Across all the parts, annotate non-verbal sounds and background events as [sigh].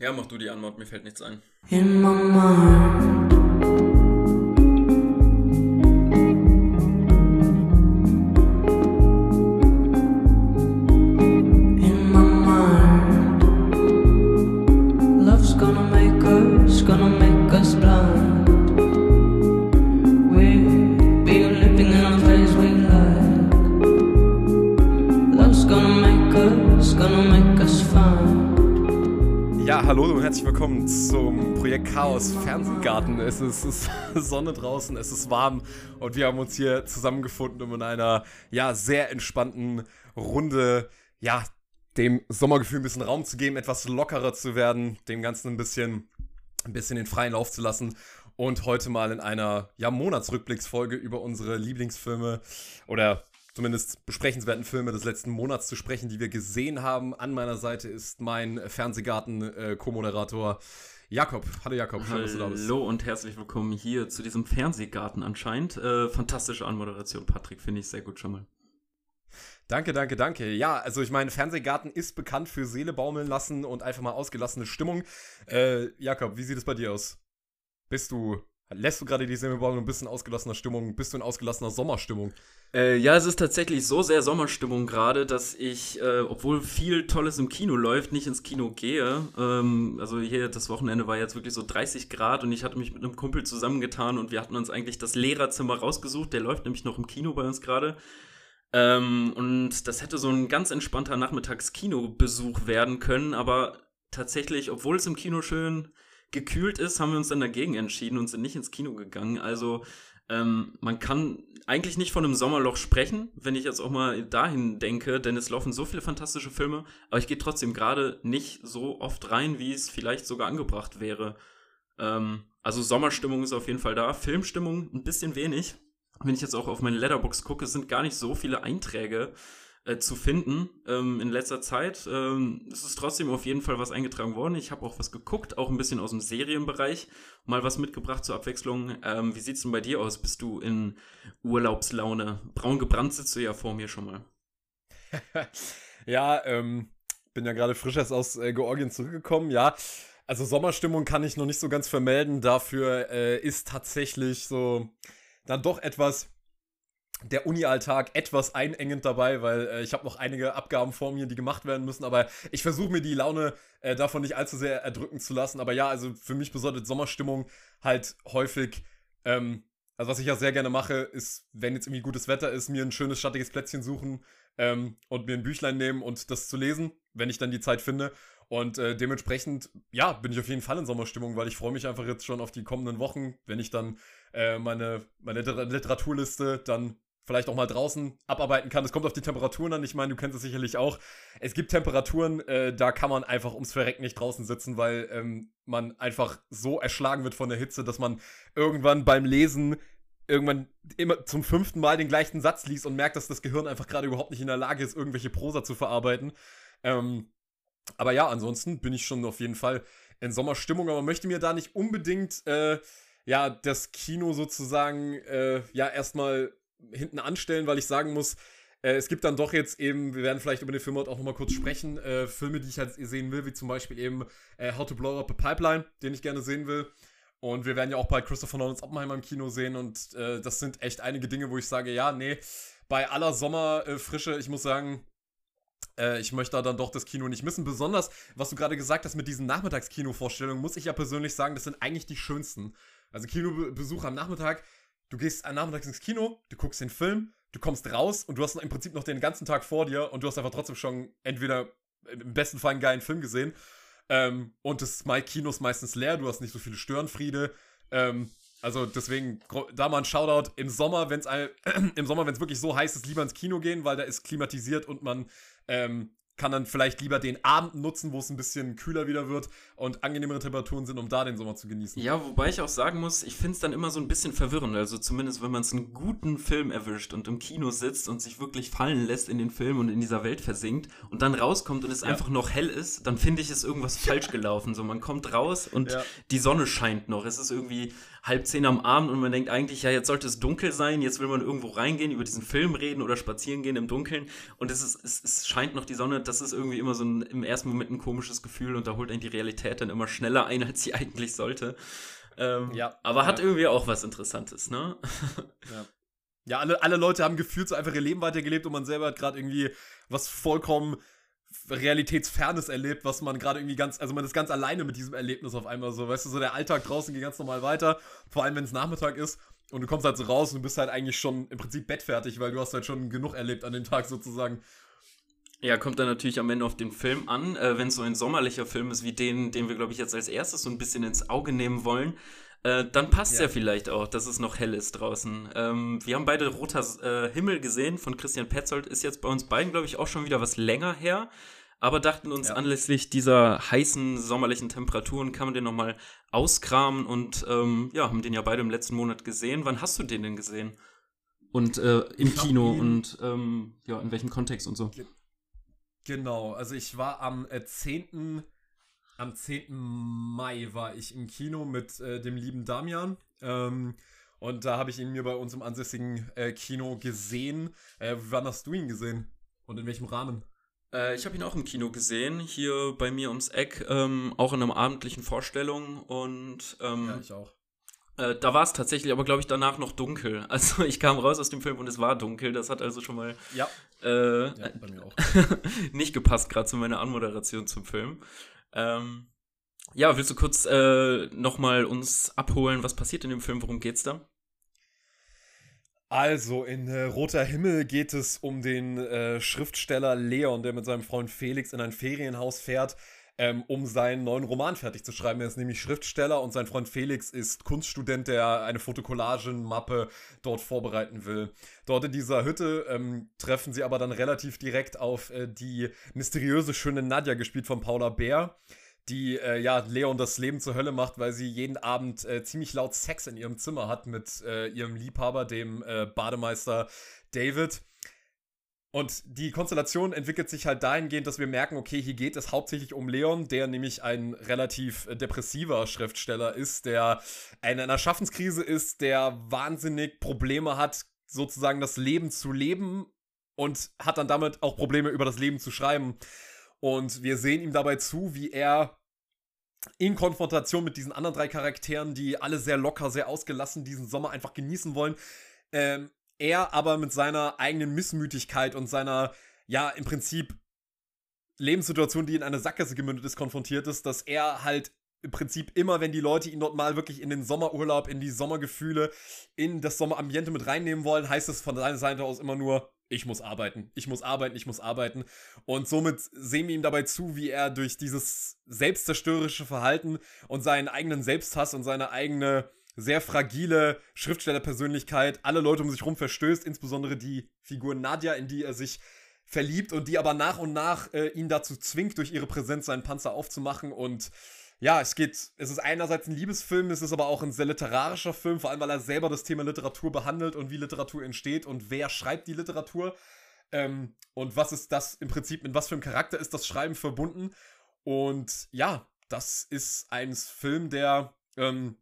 Ja, mach du die Antwort, mir fällt nichts ein. In my mind. Fernsehgarten. Es ist, es ist [laughs] Sonne draußen, es ist warm und wir haben uns hier zusammengefunden, um in einer ja sehr entspannten Runde ja dem Sommergefühl ein bisschen Raum zu geben, etwas lockerer zu werden, dem Ganzen ein bisschen ein bisschen den freien Lauf zu lassen und heute mal in einer ja Monatsrückblicksfolge über unsere Lieblingsfilme oder zumindest besprechenswerten Filme des letzten Monats zu sprechen, die wir gesehen haben. An meiner Seite ist mein Fernsehgarten-Co-Moderator Jakob. Hallo Jakob, schön, dass du da bist. Hallo und herzlich willkommen hier zu diesem Fernsehgarten anscheinend. Äh, fantastische Anmoderation, Patrick, finde ich sehr gut schon mal. Danke, danke, danke. Ja, also ich meine, Fernsehgarten ist bekannt für Seele baumeln lassen und einfach mal ausgelassene Stimmung. Äh, Jakob, wie sieht es bei dir aus? Bist du, lässt du gerade die Seele baumeln und bist in ausgelassener Stimmung? Bist du in ausgelassener Sommerstimmung? Äh, ja, es ist tatsächlich so sehr Sommerstimmung gerade, dass ich, äh, obwohl viel Tolles im Kino läuft, nicht ins Kino gehe. Ähm, also hier das Wochenende war jetzt wirklich so 30 Grad und ich hatte mich mit einem Kumpel zusammengetan und wir hatten uns eigentlich das Lehrerzimmer rausgesucht. Der läuft nämlich noch im Kino bei uns gerade. Ähm, und das hätte so ein ganz entspannter Nachmittagskinobesuch werden können, aber tatsächlich, obwohl es im Kino schön gekühlt ist, haben wir uns dann dagegen entschieden und sind nicht ins Kino gegangen. Also ähm, man kann eigentlich nicht von einem Sommerloch sprechen, wenn ich jetzt auch mal dahin denke, denn es laufen so viele fantastische Filme, aber ich gehe trotzdem gerade nicht so oft rein, wie es vielleicht sogar angebracht wäre. Ähm, also Sommerstimmung ist auf jeden Fall da, Filmstimmung ein bisschen wenig. Wenn ich jetzt auch auf meine Letterbox gucke, sind gar nicht so viele Einträge äh, zu finden ähm, in letzter Zeit. Ähm, es ist trotzdem auf jeden Fall was eingetragen worden. Ich habe auch was geguckt, auch ein bisschen aus dem Serienbereich. Mal was mitgebracht zur Abwechslung. Ähm, wie sieht's denn bei dir aus? Bist du in Urlaubslaune? Braun gebrannt sitzt du ja vor mir schon mal. [laughs] ja, ähm, bin ja gerade frisch erst aus äh, Georgien zurückgekommen, ja. Also Sommerstimmung kann ich noch nicht so ganz vermelden. Dafür äh, ist tatsächlich so dann doch etwas der Uni-Alltag etwas einengend dabei, weil äh, ich habe noch einige Abgaben vor mir, die gemacht werden müssen, aber ich versuche mir die Laune äh, davon nicht allzu sehr erdrücken zu lassen. Aber ja, also für mich bedeutet Sommerstimmung halt häufig, ähm, also was ich ja sehr gerne mache, ist, wenn jetzt irgendwie gutes Wetter ist, mir ein schönes, schattiges Plätzchen suchen ähm, und mir ein Büchlein nehmen und das zu lesen, wenn ich dann die Zeit finde. Und äh, dementsprechend, ja, bin ich auf jeden Fall in Sommerstimmung, weil ich freue mich einfach jetzt schon auf die kommenden Wochen, wenn ich dann äh, meine, meine Literaturliste dann vielleicht auch mal draußen abarbeiten kann. Es kommt auf die Temperaturen an. Ich meine, du kennst es sicherlich auch. Es gibt Temperaturen, äh, da kann man einfach ums Verrecken nicht draußen sitzen, weil ähm, man einfach so erschlagen wird von der Hitze, dass man irgendwann beim Lesen irgendwann immer zum fünften Mal den gleichen Satz liest und merkt, dass das Gehirn einfach gerade überhaupt nicht in der Lage ist, irgendwelche Prosa zu verarbeiten. Ähm, aber ja, ansonsten bin ich schon auf jeden Fall in Sommerstimmung, aber möchte mir da nicht unbedingt äh, ja das Kino sozusagen äh, ja erstmal hinten anstellen, weil ich sagen muss, äh, es gibt dann doch jetzt eben, wir werden vielleicht über den Film heute auch nochmal kurz sprechen, äh, Filme, die ich halt sehen will, wie zum Beispiel eben äh, How to Blow Up a Pipeline, den ich gerne sehen will. Und wir werden ja auch bei Christopher Nolans Oppenheimer im Kino sehen und äh, das sind echt einige Dinge, wo ich sage, ja, nee, bei aller Sommerfrische, ich muss sagen, äh, ich möchte da dann doch das Kino nicht missen. Besonders, was du gerade gesagt hast mit diesen Nachmittagskino-Vorstellungen, muss ich ja persönlich sagen, das sind eigentlich die schönsten. Also Kinobesuch am Nachmittag, du gehst am Nachmittag ins Kino, du guckst den Film, du kommst raus und du hast im Prinzip noch den ganzen Tag vor dir und du hast einfach trotzdem schon entweder im besten Fall einen geilen Film gesehen ähm, und das Kino ist meistens leer, du hast nicht so viele Störenfriede. Ähm, also deswegen da mal ein Shoutout im Sommer, wenn es [clears throat] im Sommer, wenn es wirklich so heiß ist, lieber ins Kino gehen, weil da ist klimatisiert und man ähm, kann dann vielleicht lieber den Abend nutzen, wo es ein bisschen kühler wieder wird und angenehmere Temperaturen sind, um da den Sommer zu genießen. Ja, wobei ich auch sagen muss, ich finde es dann immer so ein bisschen verwirrend. Also zumindest, wenn man es einen guten Film erwischt und im Kino sitzt und sich wirklich fallen lässt in den Film und in dieser Welt versinkt und dann rauskommt und es ja. einfach noch hell ist, dann finde ich, ist irgendwas [laughs] falsch gelaufen. So, man kommt raus und ja. die Sonne scheint noch. Es ist irgendwie halb zehn am Abend und man denkt eigentlich, ja, jetzt sollte es dunkel sein, jetzt will man irgendwo reingehen, über diesen Film reden oder spazieren gehen im Dunkeln und es, ist, es, es scheint noch die Sonne, das ist irgendwie immer so ein, im ersten Moment ein komisches Gefühl und da holt einen die Realität dann immer schneller ein, als sie [laughs] eigentlich sollte. Ähm, Ja, aber hat ja. irgendwie auch was Interessantes, ne? [laughs] Ja. Ja, alle, alle Leute haben gefühlt so einfach ihr Leben weitergelebt und man selber hat gerade irgendwie was vollkommen realitätsfernes erlebt, was man gerade irgendwie ganz, also man ist ganz alleine mit diesem Erlebnis auf einmal so, weißt du, so der Alltag draußen geht ganz normal weiter, vor allem wenn es Nachmittag ist und du kommst halt so raus und bist halt eigentlich schon im Prinzip bettfertig, weil du hast halt schon genug erlebt an dem Tag sozusagen. Ja, kommt dann natürlich am Ende auf den Film an. Äh, Wenn es so ein sommerlicher Film ist wie den, den wir, glaube ich, jetzt als erstes so ein bisschen ins Auge nehmen wollen, äh, dann passt ja. Ja. vielleicht auch, dass es noch hell ist draußen. Ähm, wir haben beide Roter äh, Himmel gesehen von Christian Petzold. Ist jetzt bei uns beiden, glaube ich, auch schon wieder was länger her. Aber dachten uns Ja. anlässlich dieser heißen sommerlichen Temperaturen kann man den nochmal auskramen und ähm, ja, haben den ja beide im letzten Monat gesehen. Wann hast du den denn gesehen? Und äh, im Kino und ähm, ja, in welchem Kontext und so. Genau, also ich war am äh, 10. Am 10. Mai war ich im Kino mit äh, dem lieben Damian. Ähm, und da habe ich ihn mir bei uns im ansässigen äh, Kino gesehen. Äh, wann hast du ihn gesehen? Und in welchem Rahmen? Äh, ich habe ihn auch im Kino gesehen, hier bei mir ums Eck, ähm, auch in einer abendlichen Vorstellung. Und ähm, Ja, ich auch. äh, da war es tatsächlich aber, glaube ich, danach noch dunkel. [laughs] Also ich kam raus aus dem Film und es war dunkel. Das hat also schon mal Ja, äh, ja bei mir auch. [laughs] nicht gepasst, gerade zu meiner Anmoderation zum Film. Ähm, ja, willst du kurz äh, nochmal uns abholen, was passiert in dem Film, worum geht's da? Also, in äh, Roter Himmel geht es um den äh, Schriftsteller Leon, der mit seinem Freund Felix in ein Ferienhaus fährt, ähm, um seinen neuen Roman fertig zu schreiben. Er ist nämlich Schriftsteller und sein Freund Felix ist Kunststudent, der eine Fotokollagenmappe dort vorbereiten will. Dort in dieser Hütte ähm, treffen sie aber dann relativ direkt auf äh, die mysteriöse schöne Nadja, gespielt von Paula Bär die äh, ja Leon das Leben zur Hölle macht, weil sie jeden Abend äh, ziemlich laut Sex in ihrem Zimmer hat mit äh, ihrem Liebhaber, dem äh, Bademeister David. Und die Konstellation entwickelt sich halt dahingehend, dass wir merken, okay, hier geht es hauptsächlich um Leon, der nämlich ein relativ äh, depressiver Schriftsteller ist, der in einer Schaffenskrise ist, der wahnsinnig Probleme hat, sozusagen das Leben zu leben und hat dann damit auch Probleme über das Leben zu schreiben. Und wir sehen ihm dabei zu, wie er in Konfrontation mit diesen anderen drei Charakteren, die alle sehr locker, sehr ausgelassen diesen Sommer einfach genießen wollen, ähm, er aber mit seiner eigenen Missmütigkeit und seiner, ja, im Prinzip Lebenssituation, die in eine Sackgasse gemündet ist, konfrontiert ist, dass er halt im Prinzip immer, wenn die Leute ihn dort mal wirklich in den Sommerurlaub, in die Sommergefühle, in das Sommerambiente mit reinnehmen wollen, heißt es von seiner Seite aus immer nur, ich muss arbeiten, ich muss arbeiten, ich muss arbeiten. Und somit sehen wir ihm dabei zu, wie er durch dieses selbstzerstörerische Verhalten und seinen eigenen Selbsthass und seine eigene sehr fragile Schriftstellerpersönlichkeit. Alle Leute um sich rum verstößt, insbesondere die Figur Nadja, in die er sich verliebt und die aber nach und nach äh, ihn dazu zwingt, durch ihre Präsenz seinen Panzer aufzumachen. Und ja, es geht, es ist einerseits ein Liebesfilm, es ist aber auch ein sehr literarischer Film, vor allem weil er selber das Thema Literatur behandelt und wie Literatur entsteht und wer schreibt die Literatur. Ähm, und was ist das im Prinzip, mit was für einem Charakter ist das Schreiben verbunden? Und ja, das ist ein Film, der ähm,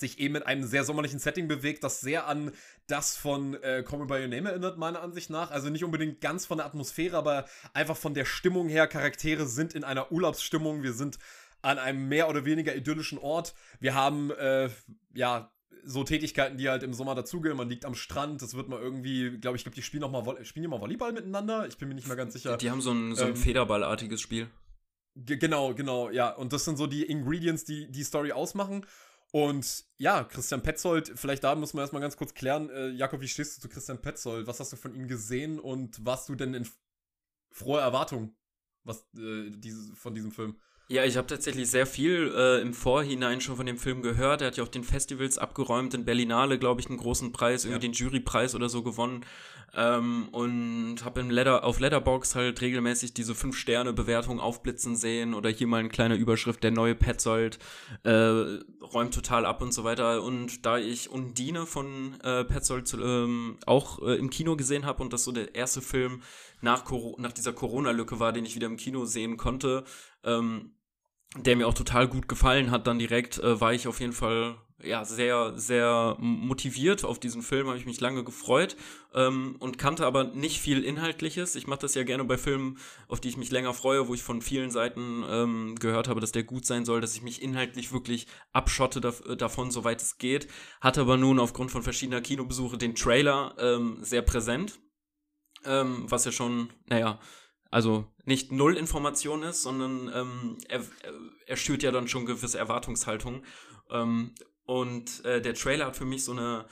sich eben in einem sehr sommerlichen Setting bewegt, das sehr an das von äh, Call Me By Your Name erinnert, meiner Ansicht nach. Also nicht unbedingt ganz von der Atmosphäre, aber einfach von der Stimmung her. Charaktere sind in einer Urlaubsstimmung. Wir sind an einem mehr oder weniger idyllischen Ort. Wir haben, äh, ja, so Tätigkeiten, die halt im Sommer dazugehören. Man liegt am Strand, das wird mal irgendwie, glaube ich, glaube die spielen noch mal, spielen die mal Volleyball miteinander. Ich bin mir nicht mehr ganz sicher. Die haben so ein, so ein Ähm, Federballartiges Spiel. Ge- Genau, genau, ja. Und das sind so die Ingredients, die die Story ausmachen. Und ja, Christian Petzold, vielleicht da muss man erstmal ganz kurz klären. Äh, Jakob, wie stehst du zu Christian Petzold? Was hast du von ihm gesehen und warst du denn in froher Erwartung was, äh, diese, von diesem Film? Ja, ich habe tatsächlich sehr viel äh, im Vorhinein schon von dem Film gehört. Er hat ja auf den Festivals abgeräumt, in Berlinale, glaube ich, einen großen Preis, irgendwie Ja. den Jurypreis oder so gewonnen. Ähm, und habe im Letter, auf Letterbox halt regelmäßig diese 5-Sterne-Bewertung aufblitzen sehen oder hier mal eine kleine Überschrift, der neue Petzold äh, räumt total ab und so weiter. Und da ich Undine von äh, Petzold ähm, auch äh, im Kino gesehen habe und das so der erste Film nach, Coro nach dieser Corona-Lücke war, den ich wieder im Kino sehen konnte, ähm, der mir auch total gut gefallen hat, dann direkt äh, war ich auf jeden Fall ja, sehr, sehr motiviert auf diesen Film, habe ich mich lange gefreut ähm, und kannte aber nicht viel Inhaltliches. Ich mache das ja gerne bei Filmen, auf die ich mich länger freue, wo ich von vielen Seiten ähm, gehört habe, dass der gut sein soll, dass ich mich inhaltlich wirklich abschotte da, davon, soweit es geht. Hatte aber nun aufgrund von verschiedener Kinobesuche den Trailer ähm, sehr präsent, ähm, was ja schon, naja, also nicht null Information ist, sondern ähm, er, er schürt ja dann schon gewisse Erwartungshaltung. Ähm, und äh, der Trailer hat für mich so eine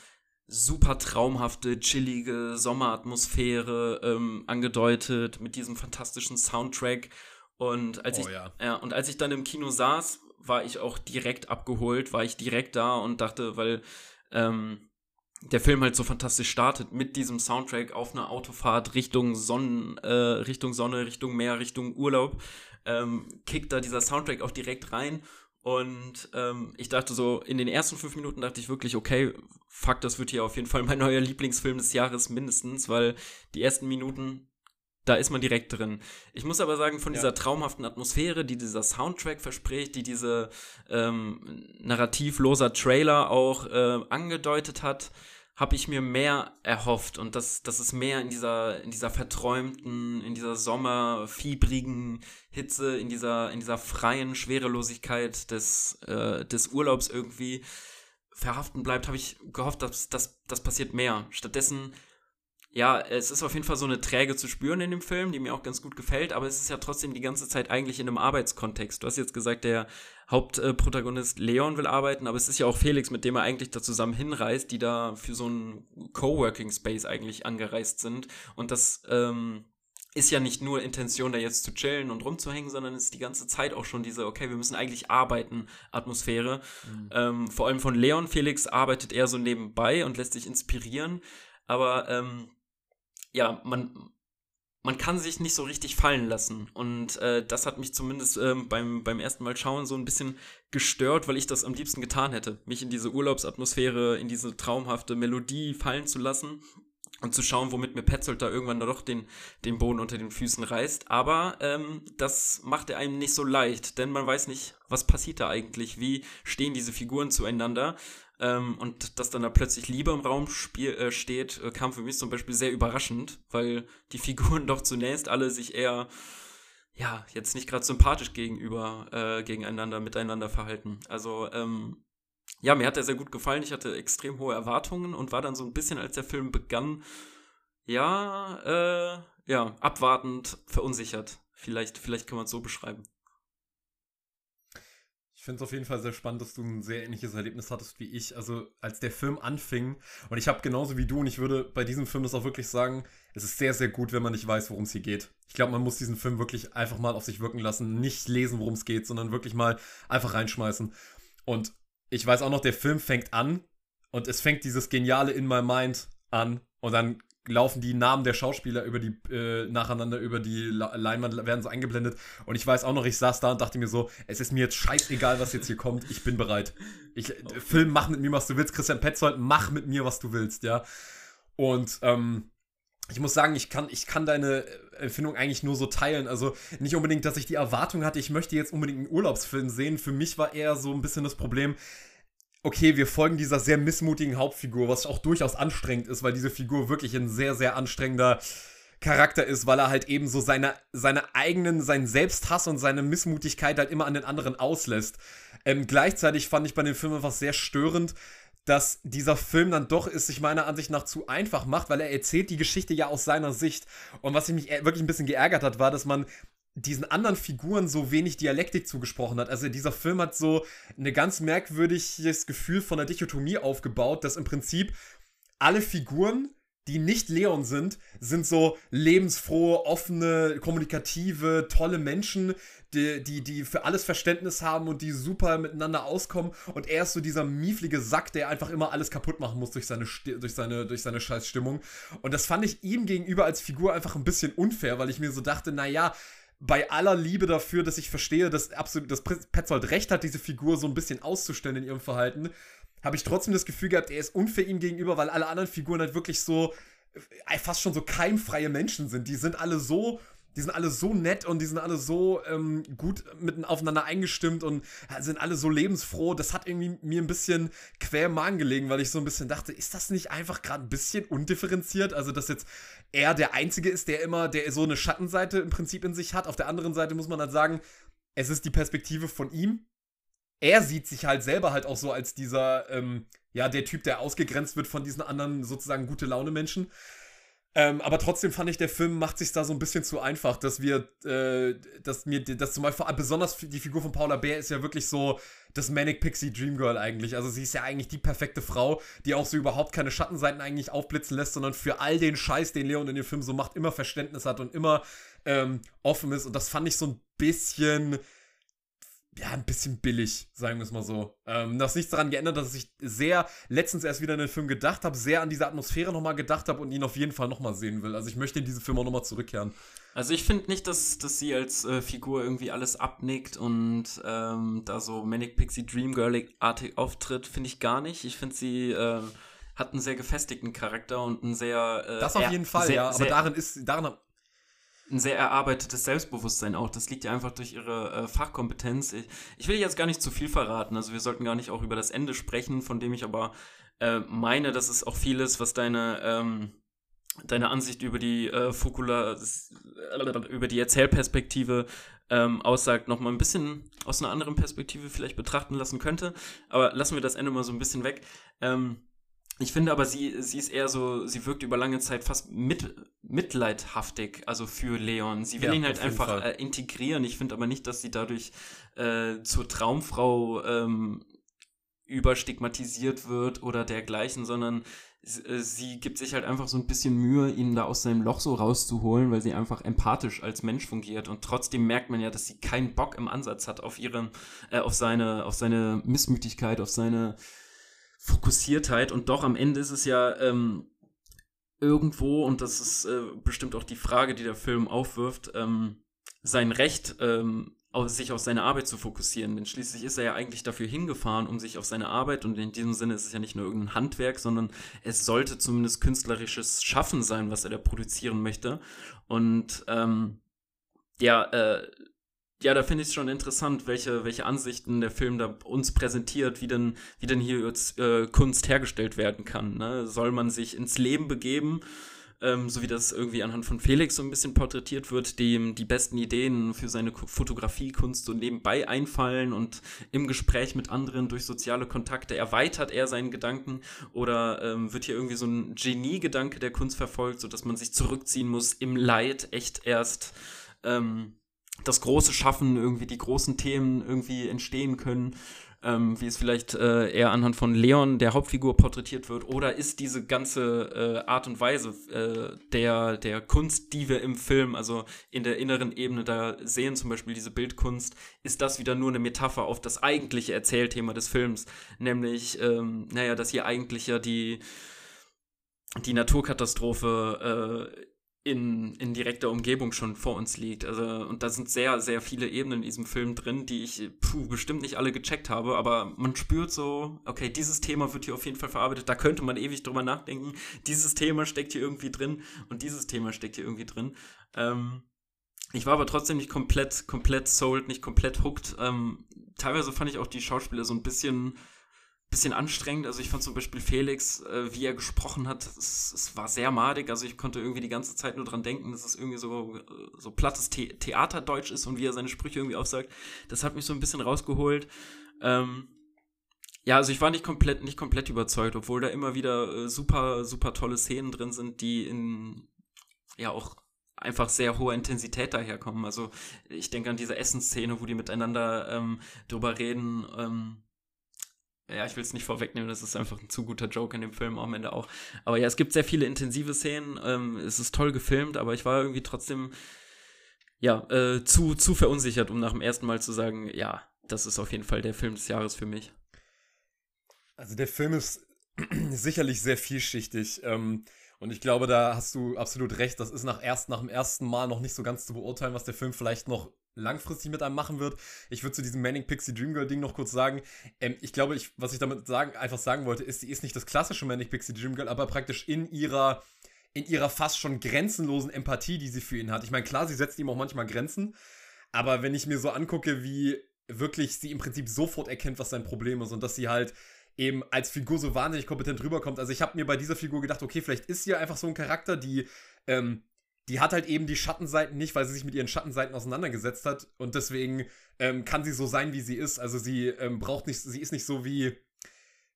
super traumhafte, chillige Sommeratmosphäre ähm, angedeutet mit diesem fantastischen Soundtrack. Und als, oh, ich, ja. ja. und als ich dann im Kino saß, war ich auch direkt abgeholt, war ich direkt da und dachte, weil ähm, der Film halt so fantastisch startet mit diesem Soundtrack auf einer Autofahrt Richtung Sonnen, äh, Richtung Sonne, Richtung Meer, Richtung Urlaub, ähm, kickt da dieser Soundtrack auch direkt rein. Und ähm, ich dachte so, in den ersten fünf Minuten dachte ich wirklich, okay, fuck, das wird hier auf jeden Fall mein neuer Lieblingsfilm des Jahres mindestens, weil die ersten Minuten, da ist man direkt drin. Ich muss aber sagen, von ja. dieser traumhaften Atmosphäre, die dieser Soundtrack verspricht, die diese ähm, narrativloser Trailer auch äh, angedeutet hat, habe ich mir mehr erhofft und das, das ist mehr in dieser, in dieser verträumten, in dieser sommerfiebrigen Hitze, in dieser, in dieser freien Schwerelosigkeit des, äh, des Urlaubs irgendwie verhaften bleibt, habe ich gehofft, dass das passiert mehr. Stattdessen ja, es ist auf jeden Fall so eine Träge zu spüren in dem Film, die mir auch ganz gut gefällt, aber es ist ja trotzdem die ganze Zeit eigentlich in einem Arbeitskontext. Du hast jetzt gesagt, der Hauptprotagonist Leon will arbeiten, aber es ist ja auch Felix, mit dem er eigentlich da zusammen hinreist, die da für so einen Coworking Space eigentlich angereist sind. Und das ähm, ist ja nicht nur Intention, da jetzt zu chillen und rumzuhängen, sondern es ist die ganze Zeit auch schon diese, okay, wir müssen eigentlich arbeiten, Atmosphäre. Mhm. Ähm, vor allem von Leon Felix arbeitet er so nebenbei und lässt sich inspirieren. Aber ähm, ja, man, man kann sich nicht so richtig fallen lassen. Und äh, das hat mich zumindest ähm, beim, beim ersten Mal schauen so ein bisschen gestört, weil ich das am liebsten getan hätte. Mich in diese Urlaubsatmosphäre, in diese traumhafte Melodie fallen zu lassen und zu schauen, womit mir Petzold da irgendwann doch den, den Boden unter den Füßen reißt. Aber ähm, das macht er einem nicht so leicht, denn man weiß nicht, was passiert da eigentlich, wie stehen diese Figuren zueinander. Ähm, und dass dann da plötzlich Liebe im Raum spiel, äh, steht, äh, kam für mich zum Beispiel sehr überraschend, weil die Figuren doch zunächst alle sich eher, ja, jetzt nicht gerade sympathisch gegenüber, äh, gegeneinander, miteinander verhalten. Also, ähm, ja, mir hat er sehr gut gefallen. Ich hatte extrem hohe Erwartungen und war dann so ein bisschen, als der Film begann, ja, äh, ja, abwartend, verunsichert. Vielleicht, vielleicht kann man es so beschreiben finde es auf jeden Fall sehr spannend, dass du ein sehr ähnliches Erlebnis hattest wie ich. Also als der Film anfing und ich habe genauso wie du und ich würde bei diesem Film das auch wirklich sagen, es ist sehr, sehr gut, wenn man nicht weiß, worum es hier geht. Ich glaube, man muss diesen Film wirklich einfach mal auf sich wirken lassen, nicht lesen, worum es geht, sondern wirklich mal einfach reinschmeißen. Und ich weiß auch noch, der Film fängt an und es fängt dieses geniale In My Mind an und dann laufen die Namen der Schauspieler über die äh, nacheinander über die Leinwand werden so eingeblendet und ich weiß auch noch, ich saß da und dachte mir so, es ist mir jetzt scheißegal, was jetzt hier kommt, ich bin bereit. Ich okay. Film, mach mit mir was du willst, Christian Petzold, mach mit mir was du willst, ja. Und ähm, ich muss sagen, ich kann, ich kann deine Empfindung eigentlich nur so teilen. Also nicht unbedingt, dass ich die Erwartung hatte, ich möchte jetzt unbedingt einen Urlaubsfilm sehen. Für mich war eher so ein bisschen das Problem, okay, wir folgen dieser sehr missmutigen Hauptfigur, was auch durchaus anstrengend ist, weil diese Figur wirklich ein sehr, sehr anstrengender Charakter ist, weil er halt eben so seine, seine eigenen, seinen Selbsthass und seine Missmutigkeit halt immer an den anderen auslässt. Ähm, gleichzeitig fand ich bei dem Film einfach sehr störend, dass dieser Film dann doch es sich meiner Ansicht nach zu einfach macht, weil er erzählt die Geschichte ja aus seiner Sicht. Und was mich e-, wirklich ein bisschen geärgert hat, war, dass man diesen anderen Figuren so wenig Dialektik zugesprochen hat. Also dieser Film hat so ein ganz merkwürdiges Gefühl von der Dichotomie aufgebaut, dass im Prinzip alle Figuren, die nicht Leon sind, sind so lebensfrohe, offene, kommunikative, tolle Menschen, die, die, die für alles Verständnis haben und die super miteinander auskommen. Und er ist so dieser mieflige Sack, der einfach immer alles kaputt machen muss durch seine, durch seine, durch seine Scheißstimmung. Und das fand ich ihm gegenüber als Figur einfach ein bisschen unfair, weil ich mir so dachte, naja, bei aller Liebe dafür, dass ich verstehe, dass absolut, dass Petzold recht hat, diese Figur so ein bisschen auszustellen in ihrem Verhalten, habe ich trotzdem das Gefühl gehabt, er ist unfair ihm gegenüber, weil alle anderen Figuren halt wirklich so äh, fast schon so keimfreie Menschen sind. Die sind alle so die sind alle so nett und die sind alle so ähm, gut mitten aufeinander eingestimmt und sind alle so lebensfroh. Das hat irgendwie mir ein bisschen quer im Magen gelegen, weil ich so ein bisschen dachte, ist das nicht einfach gerade ein bisschen undifferenziert? Also, dass jetzt er der Einzige ist, der immer, der so eine Schattenseite im Prinzip in sich hat. Auf der anderen Seite muss man halt sagen, es ist die Perspektive von ihm. Er sieht sich halt selber halt auch so als dieser, ähm, ja, der Typ, der ausgegrenzt wird von diesen anderen sozusagen gute Laune Menschen. Ähm, aber trotzdem fand ich, der Film macht sich da so ein bisschen zu einfach, dass wir, äh, dass mir, dass zum Beispiel besonders die Figur von Paula Bär ist ja wirklich so das Manic Pixie Dream Girl eigentlich. Also sie ist ja eigentlich die perfekte Frau, die auch so überhaupt keine Schattenseiten eigentlich aufblitzen lässt, sondern für all den Scheiß, den Leon in dem Film so macht, immer Verständnis hat und immer ähm, offen ist. Und das fand ich so ein bisschen ja, ein bisschen billig, sagen wir es mal so. Ähm, das ist nichts daran geändert, dass ich sehr letztens erst wieder in den Film gedacht habe, sehr an diese Atmosphäre nochmal gedacht habe und ihn auf jeden Fall nochmal sehen will. Also ich möchte in diesen Film auch nochmal zurückkehren. Also ich finde nicht, dass, dass sie als äh, Figur irgendwie alles abnickt und ähm, da so Manic Pixie Dream Girl-artig auftritt, finde ich gar nicht. Ich finde sie äh, hat einen sehr gefestigten Charakter und einen sehr äh, Das auf jeden Fall, sehr, ja. Aber darin ist, darin ein sehr erarbeitetes Selbstbewusstsein auch. Das liegt ja einfach durch ihre äh, Fachkompetenz. Ich, ich, will jetzt gar nicht zu viel verraten. Also wir sollten gar nicht auch über das Ende sprechen, von dem ich aber äh, meine, dass es auch vieles, was deine ähm, deine Ansicht über die äh, Fokula, über die Erzählperspektive ähm, aussagt, nochmal ein bisschen aus einer anderen Perspektive vielleicht betrachten lassen könnte. Aber lassen wir das Ende mal so ein bisschen weg. Ähm, ich finde aber, sie, sie ist eher so, sie wirkt über lange Zeit fast mit, mitleidhaftig, also für Leon. Sie will ja, ihn halt einfach äh, integrieren. Ich finde aber nicht, dass sie dadurch äh, zur Traumfrau ähm, überstigmatisiert wird oder dergleichen, sondern äh, sie gibt sich halt einfach so ein bisschen Mühe, ihn da aus seinem Loch so rauszuholen, weil sie einfach empathisch als Mensch fungiert und trotzdem merkt man ja, dass sie keinen Bock im Ansatz hat auf ihren, äh, auf seine, auf seine Missmütigkeit, auf seine Fokussiertheit und doch am Ende ist es ja ähm, irgendwo, und das ist äh, bestimmt auch die Frage, die der Film aufwirft, ähm, sein Recht, ähm, auf, sich auf seine Arbeit zu fokussieren. Denn schließlich ist er ja eigentlich dafür hingefahren, um sich auf seine Arbeit, und in diesem Sinne ist es ja nicht nur irgendein Handwerk, sondern es sollte zumindest künstlerisches Schaffen sein, was er da produzieren möchte. Und ähm, ja, äh, ja, da finde ich es schon interessant, welche, welche Ansichten der Film da uns präsentiert, wie denn, wie denn hier jetzt äh, Kunst hergestellt werden kann. Ne? Soll man sich ins Leben begeben, ähm, so wie das irgendwie anhand von Felix so ein bisschen porträtiert wird, dem die besten Ideen für seine Fotografiekunst so nebenbei einfallen und im Gespräch mit anderen durch soziale Kontakte erweitert er seinen Gedanken oder ähm, wird hier irgendwie so ein Genie-Gedanke der Kunst verfolgt, sodass man sich zurückziehen muss im Leid echt erst ähm, das große Schaffen, irgendwie die großen Themen irgendwie entstehen können, ähm, wie es vielleicht äh, eher anhand von Leon, der Hauptfigur, porträtiert wird, oder ist diese ganze äh, Art und Weise äh, der, der Kunst, die wir im Film, also in der inneren Ebene da sehen, zum Beispiel diese Bildkunst, ist das wieder nur eine Metapher auf das eigentliche Erzählthema des Films, nämlich, ähm, naja, dass hier eigentlich ja die die Naturkatastrophe äh, in, in direkter Umgebung schon vor uns liegt. Also, und da sind sehr, sehr viele Ebenen in diesem Film drin, die ich puh, bestimmt nicht alle gecheckt habe, aber man spürt so, okay, dieses Thema wird hier auf jeden Fall verarbeitet, da könnte man ewig drüber nachdenken. Dieses Thema steckt hier irgendwie drin und dieses Thema steckt hier irgendwie drin. Ähm, ich war aber trotzdem nicht komplett, komplett sold, nicht komplett hooked. Ähm, teilweise fand ich auch die Schauspieler so ein bisschen bisschen anstrengend. Also ich fand zum Beispiel Felix, äh, wie er gesprochen hat, es, es, war sehr madig. Also ich konnte irgendwie die ganze Zeit nur dran denken, dass es irgendwie so, so plattes The Theaterdeutsch ist und wie er seine Sprüche irgendwie aufsagt. Das hat mich so ein bisschen rausgeholt. Ähm, ja, also ich war nicht komplett, nicht komplett überzeugt, obwohl da immer wieder äh, super, super tolle Szenen drin sind, die in ja auch einfach sehr hoher Intensität daherkommen. Also ich denke an diese Essensszene, wo die miteinander ähm, drüber reden, ähm, ja, ich will es nicht vorwegnehmen, das ist einfach ein zu guter Joke in dem Film am Ende auch. Aber ja, es gibt sehr viele intensive Szenen, ähm, es ist toll gefilmt, aber ich war irgendwie trotzdem, ja, äh, zu, zu verunsichert, um nach dem ersten Mal zu sagen, ja, das ist auf jeden Fall der Film des Jahres für mich. Also der Film ist [clears throat] sicherlich sehr vielschichtig. Ähm, und ich glaube, da hast du absolut recht. Das ist nach, erst, nach dem ersten Mal noch nicht so ganz zu beurteilen, was der Film vielleicht noch langfristig mit einem machen wird. Ich würde zu diesem Manning Pixie Dream Girl Ding noch kurz sagen. Ähm, ich glaube, ich, was ich damit sagen, einfach sagen wollte, ist, sie ist nicht das klassische Manic Pixie Dream Girl, aber praktisch in ihrer in ihrer fast schon grenzenlosen Empathie, die sie für ihn hat. Ich meine, klar, sie setzt ihm auch manchmal Grenzen, aber wenn ich mir so angucke, wie wirklich sie im Prinzip sofort erkennt, was sein Problem ist und dass sie halt eben als Figur so wahnsinnig kompetent rüberkommt. Also ich habe mir bei dieser Figur gedacht, okay, vielleicht ist sie einfach so ein Charakter, die, ähm, die hat halt eben die Schattenseiten nicht, weil sie sich mit ihren Schattenseiten auseinandergesetzt hat und deswegen ähm, kann sie so sein, wie sie ist. Also sie ähm, braucht nicht, sie ist nicht so wie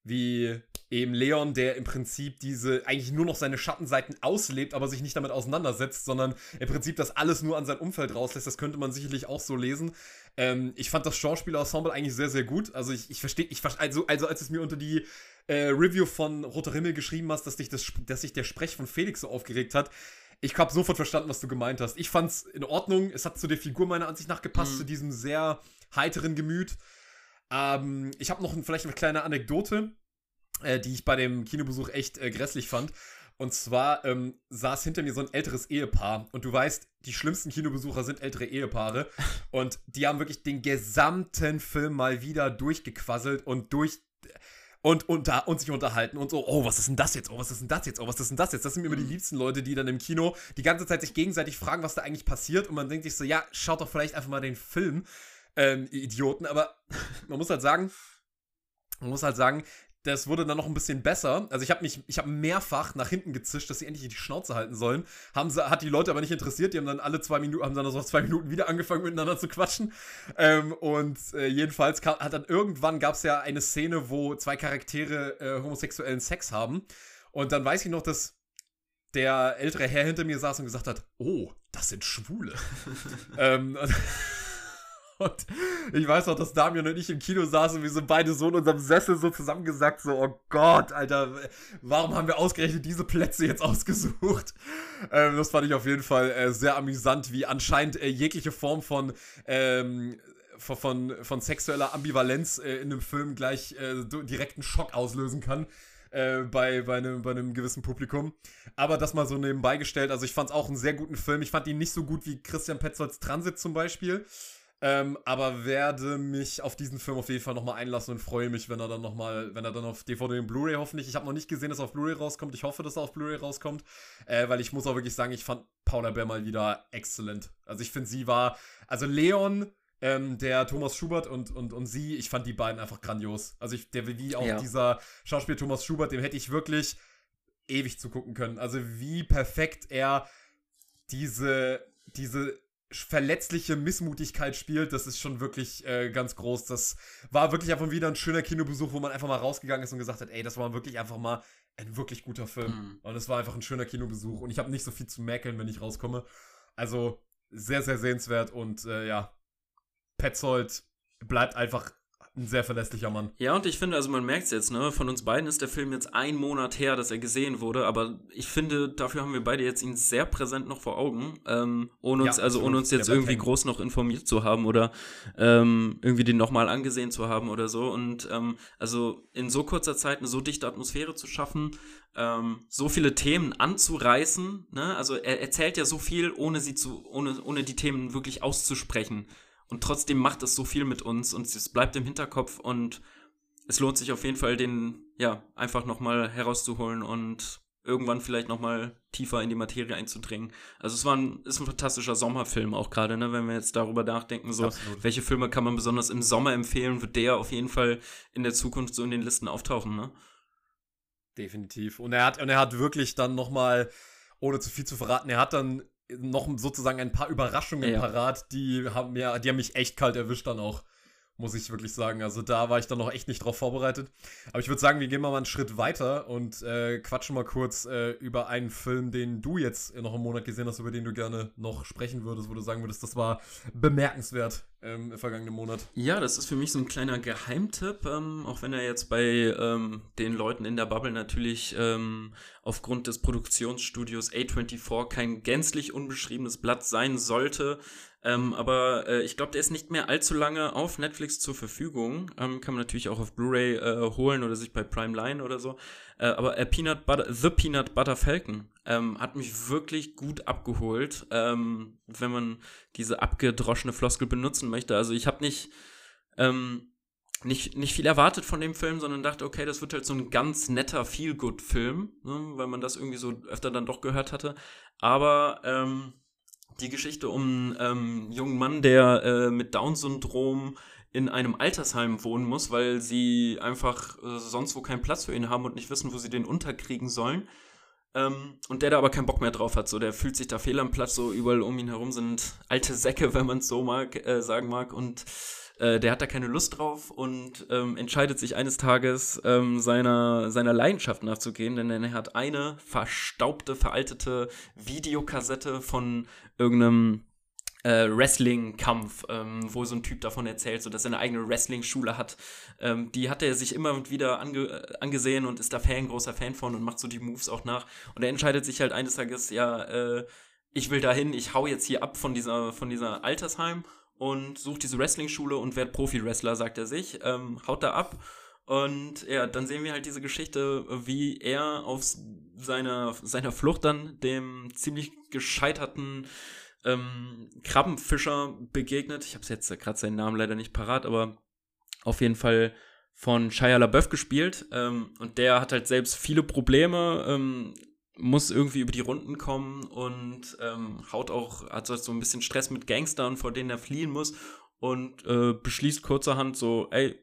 wie eben Leon, der im Prinzip diese eigentlich nur noch seine Schattenseiten auslebt, aber sich nicht damit auseinandersetzt, sondern im Prinzip das alles nur an sein Umfeld rauslässt. Das könnte man sicherlich auch so lesen. Ähm, ich fand das Schauspielerensemble eigentlich sehr, sehr gut. Also ich, ich verstehe, ich also, also als es mir unter die äh, Review von Roter Himmel geschrieben hast, dass dich, das, dass sich der Sprech von Felix so aufgeregt hat, ich habe sofort verstanden, was du gemeint hast. Ich fand's in Ordnung. Es hat zu der Figur meiner Ansicht nach gepasst, mhm. zu diesem sehr heiteren Gemüt. Ähm, ich habe noch ein, vielleicht eine kleine Anekdote, äh, die ich bei dem Kinobesuch echt äh, grässlich fand. Und zwar ähm, saß hinter mir so ein älteres Ehepaar. Und du weißt, die schlimmsten Kinobesucher sind ältere Ehepaare. [laughs] Und die haben wirklich den gesamten Film mal wieder durchgequasselt und durch und, unter, und sich unterhalten und so, oh, was ist denn das jetzt? Oh, was ist denn das jetzt? Oh, was ist denn das jetzt? Das sind mir immer die mhm. liebsten Leute, die dann im Kino die ganze Zeit sich gegenseitig fragen, was da eigentlich passiert. Und man denkt sich so, ja, schaut doch vielleicht einfach mal den Film ähm, Idioten. Aber man muss halt sagen, man muss halt sagen, das wurde dann noch ein bisschen besser. Also ich habe mich, ich habe mehrfach nach hinten gezischt, dass sie endlich die Schnauze halten sollen. Haben sie, hat die Leute aber nicht interessiert. Die haben dann alle zwei Minuten, haben dann so zwei Minuten wieder angefangen miteinander zu quatschen. Ähm, und äh, jedenfalls kam, hat dann irgendwann gab es ja eine Szene, wo zwei Charaktere äh, homosexuellen Sex haben. Und dann weiß ich noch, dass der ältere Herr hinter mir saß und gesagt hat, oh, das sind Schwule. [laughs] ähm, und ich weiß noch, dass Damian und ich im Kino saßen und wir sind beide so in unserem Sessel so zusammengesagt, so, oh Gott, Alter, warum haben wir ausgerechnet diese Plätze jetzt ausgesucht? Ähm, das fand ich auf jeden Fall äh, sehr amüsant, wie anscheinend äh, jegliche Form von, ähm, von, von, von sexueller Ambivalenz äh, in einem Film gleich äh, direkten Schock auslösen kann. Äh, bei, bei, einem, bei einem gewissen Publikum. Aber das mal so nebenbei gestellt. Also ich fand es auch einen sehr guten Film. Ich fand ihn nicht so gut wie Christian Petzolds Transit zum Beispiel. Ähm, aber werde mich auf diesen Film auf jeden Fall nochmal einlassen und freue mich, wenn er dann nochmal, wenn er dann auf DVD und Blu-ray hoffentlich. Ich habe noch nicht gesehen, dass er auf Blu-ray rauskommt. Ich hoffe, dass er auf Blu-ray rauskommt. Äh, weil ich muss auch wirklich sagen, ich fand Paula Bär mal wieder exzellent. Also ich finde, sie war, also Leon, ähm, der Thomas Schubert und, und, und sie, ich fand die beiden einfach grandios. Also ich, der, wie auch ja. dieser Schauspieler Thomas Schubert, dem hätte ich wirklich ewig zugucken können. Also wie perfekt er diese, diese verletzliche Missmutigkeit spielt, das ist schon wirklich äh, ganz groß. Das war wirklich einfach wieder ein schöner Kinobesuch, wo man einfach mal rausgegangen ist und gesagt hat, ey, das war wirklich einfach mal ein wirklich guter Film. Mhm. Und es war einfach ein schöner Kinobesuch und ich habe nicht so viel zu mäkeln, wenn ich rauskomme. Also sehr, sehr sehenswert und äh, ja, Petzold bleibt einfach ein sehr verlässlicher Mann. Ja, und ich finde, also man merkt es jetzt, ne, von uns beiden ist der Film jetzt ein Monat her, dass er gesehen wurde, aber ich finde, dafür haben wir beide jetzt ihn sehr präsent noch vor Augen, ähm, ohne uns, ja, also ohne uns jetzt irgendwie groß noch informiert zu haben oder ähm, irgendwie den nochmal angesehen zu haben oder so. Und ähm, also in so kurzer Zeit eine so dichte Atmosphäre zu schaffen, ähm, so viele Themen anzureißen, ne? Also er erzählt ja so viel, ohne sie zu, ohne, ohne die Themen wirklich auszusprechen. Und trotzdem macht es so viel mit uns und es bleibt im Hinterkopf und es lohnt sich auf jeden Fall, den ja einfach nochmal herauszuholen und irgendwann vielleicht nochmal tiefer in die Materie einzudringen. Also es war ein, ist ein fantastischer Sommerfilm auch gerade, ne, wenn wir jetzt darüber nachdenken, so Absolut. welche Filme kann man besonders im Sommer empfehlen, wird der auf jeden Fall in der Zukunft so in den Listen auftauchen, ne? Definitiv. Und er hat, und er hat wirklich dann nochmal, ohne zu viel zu verraten, er hat dann noch sozusagen ein paar Überraschungen ja. parat, die haben, ja, die haben mich echt kalt erwischt dann auch muss ich wirklich sagen. Also da war ich dann noch echt nicht drauf vorbereitet. Aber ich würde sagen, wir gehen mal einen Schritt weiter und äh, quatschen mal kurz äh, über einen Film, den du jetzt noch im Monat gesehen hast, über den du gerne noch sprechen würdest, wo du sagen würdest, das war bemerkenswert ähm, im vergangenen Monat. Ja, das ist für mich so ein kleiner Geheimtipp, ähm, auch wenn er jetzt bei ähm, den Leuten in der Bubble natürlich ähm, aufgrund des Produktionsstudios A24 kein gänzlich unbeschriebenes Blatt sein sollte. Ähm, aber äh, ich glaube, der ist nicht mehr allzu lange auf Netflix zur Verfügung. Ähm, kann man natürlich auch auf Blu-ray äh, holen oder sich bei Prime Line oder so. Äh, aber äh, Peanut Butter, The Peanut Butter Falcon ähm, hat mich wirklich gut abgeholt, ähm, wenn man diese abgedroschene Floskel benutzen möchte. Also ich habe nicht, ähm, nicht, nicht viel erwartet von dem Film, sondern dachte, okay, das wird halt so ein ganz netter Feel-Good-Film, ne, weil man das irgendwie so öfter dann doch gehört hatte. Aber ähm, die Geschichte um ähm, einen jungen Mann, der äh, mit Down-Syndrom in einem Altersheim wohnen muss, weil sie einfach äh, sonst wo keinen Platz für ihn haben und nicht wissen, wo sie den unterkriegen sollen. Ähm, und der da aber keinen Bock mehr drauf hat. So, der fühlt sich da fehl am Platz, so überall um ihn herum sind alte Säcke, wenn man es so mag, äh, sagen mag. Und äh, der hat da keine Lust drauf und ähm, entscheidet sich eines Tages ähm, seiner, seiner Leidenschaft nachzugehen, denn er hat eine verstaubte, veraltete Videokassette von irgendeinem äh, Wrestling-Kampf, ähm, wo so ein Typ davon erzählt, so dass er eine eigene Wrestling-Schule hat. Ähm, die hat er sich immer wieder ange äh, angesehen und ist da Fan, großer Fan von und macht so die Moves auch nach. Und er entscheidet sich halt eines Tages, ja, äh, ich will dahin, ich hau jetzt hier ab von dieser, von dieser Altersheim und sucht diese Wrestling-Schule und wird Profi-Wrestler, sagt er sich, ähm, haut da ab. Und ja, dann sehen wir halt diese Geschichte, wie er auf seiner, seiner Flucht dann dem ziemlich gescheiterten ähm, Krabbenfischer begegnet. Ich habe jetzt gerade seinen Namen leider nicht parat, aber auf jeden Fall von Shia LaBeouf gespielt. Ähm, und der hat halt selbst viele Probleme, ähm, muss irgendwie über die Runden kommen und ähm, haut auch, hat so ein bisschen Stress mit Gangstern, vor denen er fliehen muss und äh, beschließt kurzerhand so, ey,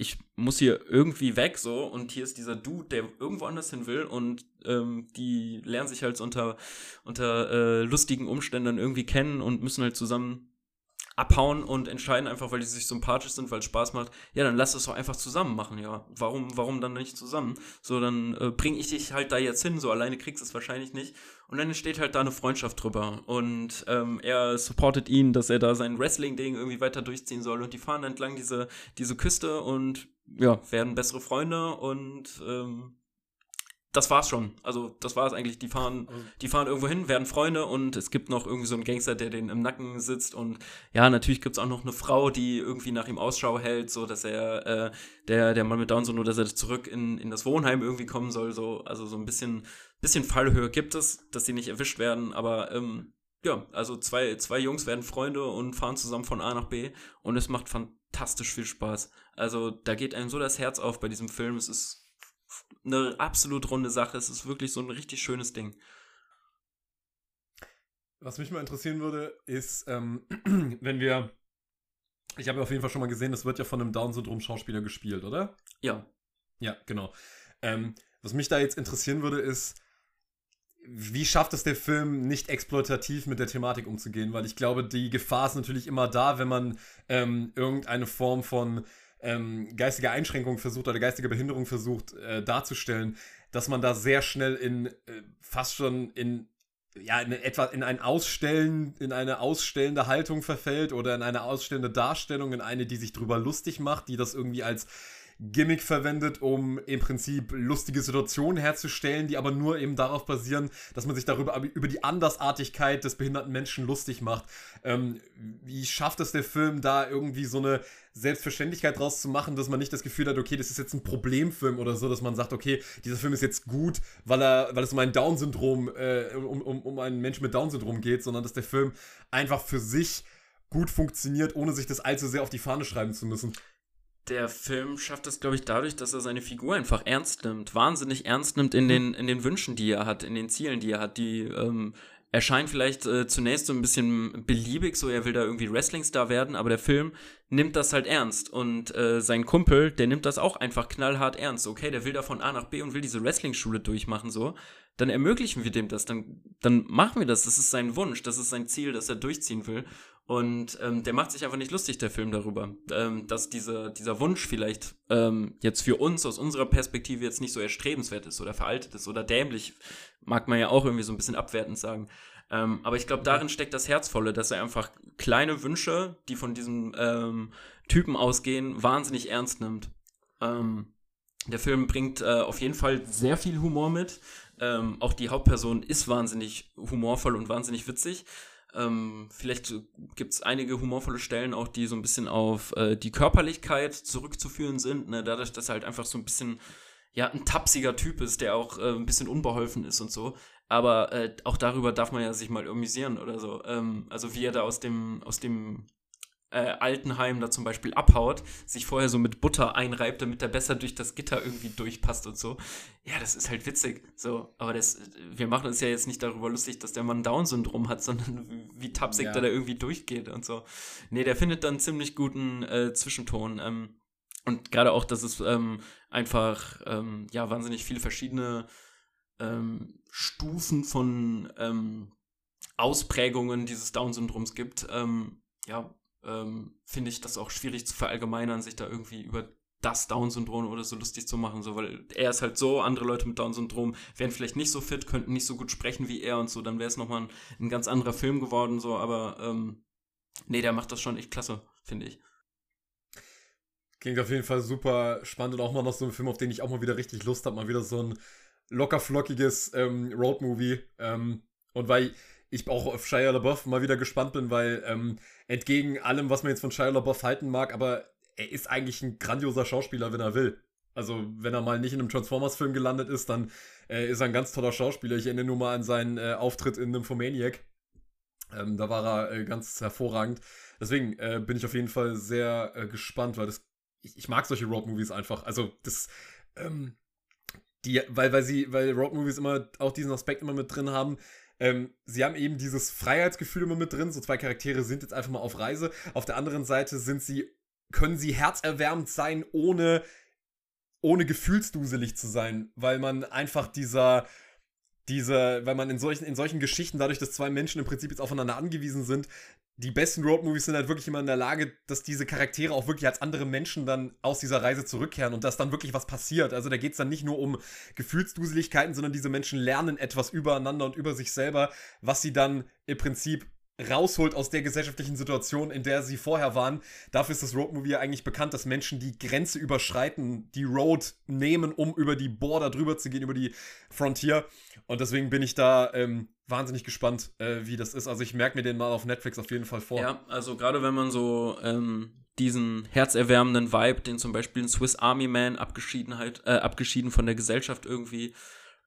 ich muss hier irgendwie weg so. Und hier ist dieser Dude, der irgendwo anders hin will und ähm, die lernen sich halt unter, unter äh, lustigen Umständen irgendwie kennen und müssen halt zusammen abhauen und entscheiden einfach, weil die sich sympathisch sind, weil es Spaß macht, ja, dann lass es doch einfach zusammen machen, ja. Warum, warum dann nicht zusammen? So, dann äh, bring ich dich halt da jetzt hin, so alleine kriegst du es wahrscheinlich nicht. Und dann entsteht halt da eine Freundschaft drüber. Und ähm, er supportet ihn, dass er da sein Wrestling-Ding irgendwie weiter durchziehen soll. Und die fahren entlang diese, diese Küste und ja, werden bessere Freunde und ähm, das war's schon. Also, das war's eigentlich. Die fahren, die fahren irgendwo hin, werden Freunde und es gibt noch irgendwie so einen Gangster, der den im Nacken sitzt und ja, natürlich gibt's auch noch eine Frau, die irgendwie nach ihm Ausschau hält, so dass er, äh, der, der Mann mit Down nur, dass er zurück in, in das Wohnheim irgendwie kommen soll, so, also so ein bisschen, bisschen Fallhöhe gibt es, dass sie nicht erwischt werden, aber, ähm, ja, also zwei, zwei Jungs werden Freunde und fahren zusammen von A nach B und es macht fantastisch viel Spaß. Also, da geht einem so das Herz auf bei diesem Film. Es ist eine absolut runde Sache. Es ist wirklich so ein richtig schönes Ding. Was mich mal interessieren würde, ist, ähm, [clears throat] wenn wir. Ich habe ja auf jeden Fall schon mal gesehen, das wird ja von einem Down-Syndrom-Schauspieler gespielt, oder? Ja. Ja, genau. Ähm, was mich da jetzt interessieren würde, ist, wie schafft es der Film, nicht exploitativ mit der Thematik umzugehen? Weil ich glaube, die Gefahr ist natürlich immer da, wenn man ähm, irgendeine Form von ähm, geistige Einschränkung versucht oder geistige Behinderung versucht äh, darzustellen, dass man da sehr schnell in äh, fast schon in ja, in etwa in ein Ausstellen, in eine ausstellende Haltung verfällt oder in eine ausstellende Darstellung, in eine, die sich drüber lustig macht, die das irgendwie als Gimmick verwendet, um im Prinzip lustige Situationen herzustellen, die aber nur eben darauf basieren, dass man sich darüber über die Andersartigkeit des behinderten Menschen lustig macht. Ähm, wie schafft es der Film da irgendwie so eine Selbstverständlichkeit draus zu machen, dass man nicht das Gefühl hat, okay, das ist jetzt ein Problemfilm oder so, dass man sagt, okay, dieser Film ist jetzt gut, weil er, weil es um ein Down-Syndrom, äh, um, um, um einen Menschen mit Down-Syndrom geht, sondern dass der Film einfach für sich gut funktioniert, ohne sich das allzu sehr auf die Fahne schreiben zu müssen der Film schafft es, glaube ich, dadurch, dass er seine Figur einfach ernst nimmt, wahnsinnig ernst nimmt in den, in den Wünschen, die er hat, in den Zielen, die er hat. Die ähm, erscheint vielleicht äh, zunächst so ein bisschen beliebig, so er will da irgendwie Wrestlingstar werden, aber der Film nimmt das halt ernst. Und äh, sein Kumpel, der nimmt das auch einfach knallhart ernst. Okay, der will da von A nach B und will diese Wrestling-Schule durchmachen, so. Dann ermöglichen wir dem das, dann, dann machen wir das. Das ist sein Wunsch, das ist sein Ziel, das er durchziehen will. Und ähm, der macht sich einfach nicht lustig, der Film, darüber, ähm, dass diese, dieser Wunsch vielleicht ähm, jetzt für uns aus unserer Perspektive jetzt nicht so erstrebenswert ist oder veraltet ist oder dämlich, mag man ja auch irgendwie so ein bisschen abwertend sagen. Ähm, aber ich glaube, darin steckt das Herzvolle, dass er einfach kleine Wünsche, die von diesem ähm, Typen ausgehen, wahnsinnig ernst nimmt. Ähm, der Film bringt äh, auf jeden Fall sehr viel Humor mit. Auch die Hauptperson ist wahnsinnig humorvoll und wahnsinnig witzig. Ähm, vielleicht gibt es einige humorvolle Stellen auch, die so ein bisschen auf äh, die Körperlichkeit zurückzuführen sind, ne? dadurch, dass er halt einfach so ein bisschen, ja, ein tapsiger Typ ist, der auch äh, ein bisschen unbeholfen ist und so. Aber äh, auch darüber darf man ja sich mal amüsieren oder so. Ähm, also wie er da aus dem, aus dem äh, Altenheim da zum Beispiel abhaut, sich vorher so mit Butter einreibt, damit er besser durch das Gitter irgendwie durchpasst und so. Ja, das ist halt witzig. So, aber das, wir machen uns ja jetzt nicht darüber lustig, dass der Mann Down-Syndrom hat, [laughs] sondern wie tapsig Ja. der da irgendwie durchgeht und so. Nee, der findet dann einen ziemlich guten äh, Zwischenton. Ähm, und gerade auch, dass es ähm, einfach ähm, ja wahnsinnig viele verschiedene ähm, Stufen von ähm, Ausprägungen dieses Down-Syndroms gibt. Ähm, ja, ähm, finde ich das auch schwierig zu verallgemeinern, sich da irgendwie über das Down-Syndrom oder so lustig zu machen, so, weil er ist halt so, andere Leute mit Down-Syndrom wären vielleicht nicht so fit, könnten nicht so gut sprechen wie er und so, dann wäre es nochmal ein, ein ganz anderer Film geworden, so, aber ähm, nee, der macht das schon echt klasse, finde ich. Klingt auf jeden Fall super spannend und auch mal noch so ein Film, auf den ich auch mal wieder richtig Lust habe. Mal wieder so ein lockerflockiges ähm, Roadmovie. Ähm, und weil ich auch auf Shia LaBeouf mal wieder gespannt bin, weil ähm, entgegen allem, was man jetzt von Shia LaBeouf halten mag, aber er ist eigentlich ein grandioser Schauspieler, wenn er will. Also, wenn er mal nicht in einem Transformers-Film gelandet ist, dann äh, ist er ein ganz toller Schauspieler. Ich erinnere nur mal an seinen äh, Auftritt in Nymphomaniac. Ähm, da war er äh, ganz hervorragend. Deswegen äh, bin ich auf jeden Fall sehr äh, gespannt, weil das ich, ich mag solche Road-Movies einfach. Also das, ähm, die, weil, weil sie, weil Road-Movies immer auch diesen Aspekt immer mit drin haben. Ähm, sie haben eben dieses Freiheitsgefühl immer mit drin. So zwei Charaktere sind jetzt einfach mal auf Reise. Auf der anderen Seite sind sie, können sie herzerwärmend sein, ohne, ohne gefühlsduselig zu sein, weil man einfach dieser, dieser, weil man in solchen, in solchen Geschichten, dadurch, dass zwei Menschen im Prinzip jetzt aufeinander angewiesen sind, die besten Roadmovies sind halt wirklich immer in der Lage, dass diese Charaktere auch wirklich als andere Menschen dann aus dieser Reise zurückkehren und dass dann wirklich was passiert. Also da geht es dann nicht nur um Gefühlsduseligkeiten, sondern diese Menschen lernen etwas übereinander und über sich selber, was sie dann im Prinzip rausholt aus der gesellschaftlichen Situation, in der sie vorher waren. Dafür ist das Roadmovie ja eigentlich bekannt, dass Menschen die Grenze überschreiten, die Road nehmen, um über die Border drüber zu gehen, über die Frontier. Und deswegen bin ich da ähm, wahnsinnig gespannt, äh, wie das ist. Also ich merke mir den mal auf Netflix auf jeden Fall vor. Ja, also gerade wenn man so ähm, diesen herzerwärmenden Vibe, den zum Beispiel ein Swiss Army Man abgeschieden, halt, äh, abgeschieden von der Gesellschaft irgendwie,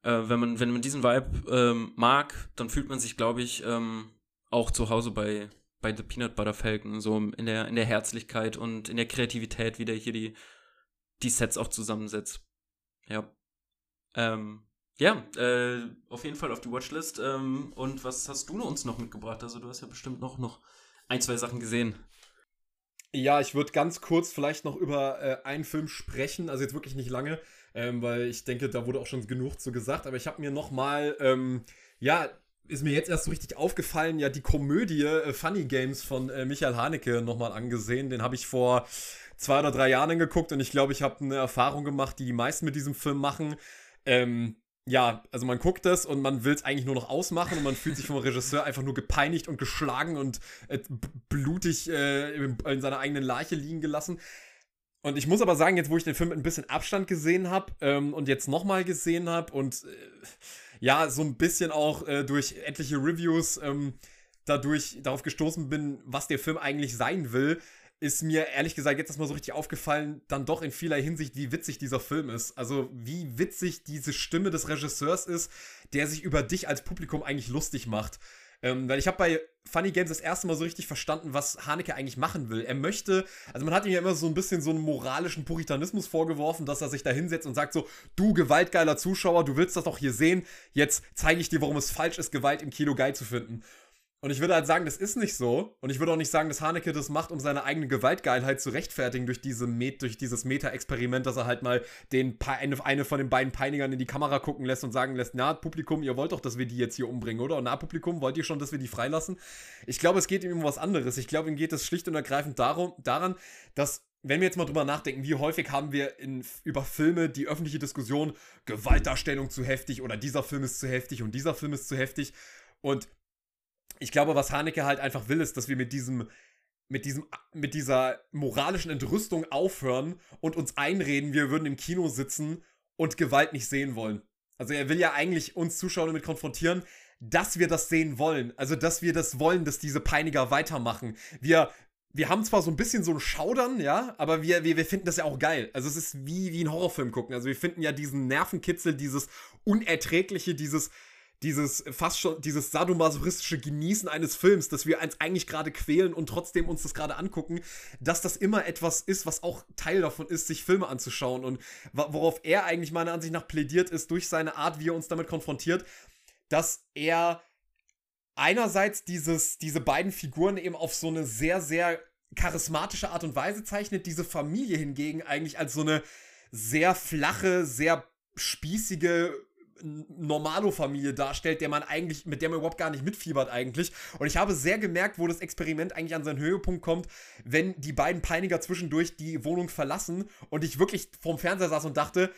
äh, wenn, man, wenn man diesen Vibe ähm, mag, dann fühlt man sich, glaube ich, ähm, auch zu Hause bei, bei The Peanut Butter Falcon, so in der, in der Herzlichkeit und in der Kreativität, wie der hier die, die Sets auch zusammensetzt. Ja. Ähm, ja, äh, auf jeden Fall auf die Watchlist. Ähm, und was hast du uns noch mitgebracht? Also du hast ja bestimmt noch, noch ein, zwei Sachen gesehen. Ja, ich würde ganz kurz vielleicht noch über äh, einen Film sprechen, also jetzt wirklich nicht lange, ähm, weil ich denke, da wurde auch schon genug zu gesagt, aber ich habe mir noch mal, ähm, ja, ist mir jetzt erst so richtig aufgefallen, ja, die Komödie äh, Funny Games von äh, Michael Haneke noch mal angesehen. Den habe ich vor zwei oder drei Jahren geguckt und ich glaube, ich habe eine Erfahrung gemacht, die die meisten mit diesem Film machen. Ähm, ja, also man guckt das und man will es eigentlich nur noch ausmachen und man fühlt sich vom Regisseur einfach nur gepeinigt und geschlagen und äh, blutig äh, in, in seiner eigenen Leiche liegen gelassen. Und ich muss aber sagen, jetzt wo ich den Film mit ein bisschen Abstand gesehen habe ähm, und jetzt nochmal gesehen habe und äh, ja, so ein bisschen auch äh, durch etliche Reviews ähm, dadurch darauf gestoßen bin, was der Film eigentlich sein will, ist mir ehrlich gesagt jetzt erstmal so richtig aufgefallen, dann doch in vieler Hinsicht, wie witzig dieser Film ist. Also wie witzig diese Stimme des Regisseurs ist, der sich über dich als Publikum eigentlich lustig macht. Ähm, weil ich habe bei Funny Games das erste Mal so richtig verstanden, was Haneke eigentlich machen will. Er möchte, also man hat ihm ja immer so ein bisschen so einen moralischen Puritanismus vorgeworfen, dass er sich da hinsetzt und sagt so, du gewaltgeiler Zuschauer, du willst das doch hier sehen, jetzt zeige ich dir, warum es falsch ist, Gewalt im Kino geil zu finden. Und ich würde halt sagen, das ist nicht so. Und ich würde auch nicht sagen, dass Haneke das macht, um seine eigene Gewaltgeilheit zu rechtfertigen durch, diese Met durch dieses Meta-Experiment, dass er halt mal den eine, eine von den beiden Peinigern in die Kamera gucken lässt und sagen lässt, na, Publikum, ihr wollt doch, dass wir die jetzt hier umbringen, oder? Und na, Publikum, wollt ihr schon, dass wir die freilassen? Ich glaube, es geht ihm um was anderes. Ich glaube, ihm geht es schlicht und ergreifend darum, daran, dass wenn wir jetzt mal drüber nachdenken, wie häufig haben wir in, über Filme die öffentliche Diskussion, Gewaltdarstellung zu heftig oder dieser Film ist zu heftig und dieser Film ist zu heftig. Und ich glaube, was Haneke halt einfach will, ist, dass wir mit diesem, mit diesem, mit dieser moralischen Entrüstung aufhören und uns einreden, wir würden im Kino sitzen und Gewalt nicht sehen wollen. Also er will ja eigentlich uns Zuschauer damit konfrontieren, dass wir das sehen wollen. Also, dass wir das wollen, dass diese Peiniger weitermachen. Wir, wir haben zwar so ein bisschen so ein Schaudern, ja, aber wir, wir, wir finden das ja auch geil. Also es ist wie, wie ein Horrorfilm gucken. Also wir finden ja diesen Nervenkitzel, dieses Unerträgliche, dieses, dieses fast schon, dieses sadomasochistische Genießen eines Films, dass wir uns eigentlich gerade quälen und trotzdem uns das gerade angucken, dass das immer etwas ist, was auch Teil davon ist, sich Filme anzuschauen. Und worauf er eigentlich meiner Ansicht nach plädiert ist, durch seine Art, wie er uns damit konfrontiert, dass er einerseits dieses, diese beiden Figuren eben auf so eine sehr, sehr charismatische Art und Weise zeichnet, diese Familie hingegen eigentlich als so eine sehr flache, sehr spießige Normalo-Familie darstellt, der man eigentlich, mit der man überhaupt gar nicht mitfiebert eigentlich. Und ich habe sehr gemerkt, wo das Experiment eigentlich an seinen Höhepunkt kommt, wenn die beiden Peiniger zwischendurch die Wohnung verlassen und ich wirklich vorm Fernseher saß und dachte,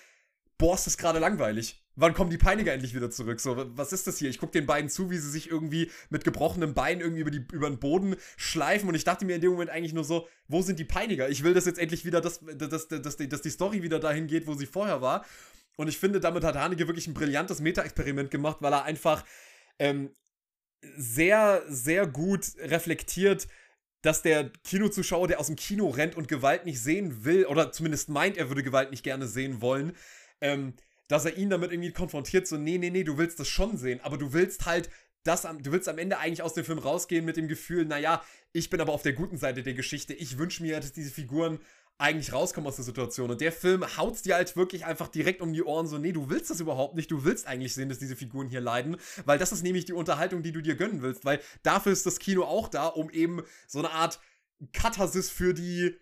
boah, ist das gerade langweilig. Wann kommen die Peiniger endlich wieder zurück? So, was ist das hier? Ich gucke den beiden zu, wie sie sich irgendwie mit gebrochenem Bein irgendwie über, die, über den Boden schleifen und ich dachte mir in dem Moment eigentlich nur so, wo sind die Peiniger? Ich will das jetzt endlich wieder, dass, dass, dass, dass, dass die Story wieder dahin geht, wo sie vorher war. Und ich finde, damit hat Haneke wirklich ein brillantes Meta-Experiment gemacht, weil er einfach ähm, sehr, sehr gut reflektiert, dass der Kinozuschauer, der aus dem Kino rennt und Gewalt nicht sehen will, oder zumindest meint, er würde Gewalt nicht gerne sehen wollen, ähm, dass er ihn damit irgendwie konfrontiert, so, nee, nee, nee, du willst das schon sehen, aber du willst halt das, du willst am Ende eigentlich aus dem Film rausgehen mit dem Gefühl, naja, ich bin aber auf der guten Seite der Geschichte, ich wünsche mir, dass diese Figuren eigentlich rauskommen aus der Situation. Und der Film haut's dir halt wirklich einfach direkt um die Ohren so, nee, du willst das überhaupt nicht, du willst eigentlich sehen, dass diese Figuren hier leiden, weil das ist nämlich die Unterhaltung, die du dir gönnen willst, weil dafür ist das Kino auch da, um eben so eine Art Katharsis für die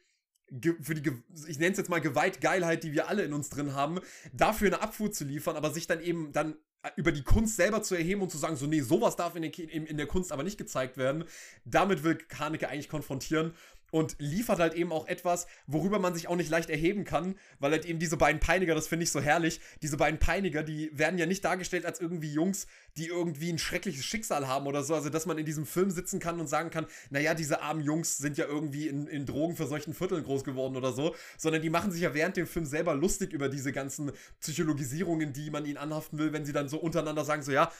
für die, ich nenne es jetzt mal Gewaltgeilheit, die wir alle in uns drin haben, dafür eine Abfuhr zu liefern, aber sich dann eben dann über die Kunst selber zu erheben und zu sagen, so, nee, sowas darf in der, in der Kunst aber nicht gezeigt werden, damit will Haneke eigentlich konfrontieren und liefert halt eben auch etwas, worüber man sich auch nicht leicht erheben kann, weil halt eben diese beiden Peiniger, das finde ich so herrlich, diese beiden Peiniger, die werden ja nicht dargestellt als irgendwie Jungs, die irgendwie ein schreckliches Schicksal haben oder so, also dass man in diesem Film sitzen kann und sagen kann, naja, diese armen Jungs sind ja irgendwie in, in Drogen für solchen Vierteln groß geworden oder so, sondern die machen sich ja während dem Film selber lustig über diese ganzen Psychologisierungen, die man ihnen anhaften will, wenn sie dann so untereinander sagen, so ja,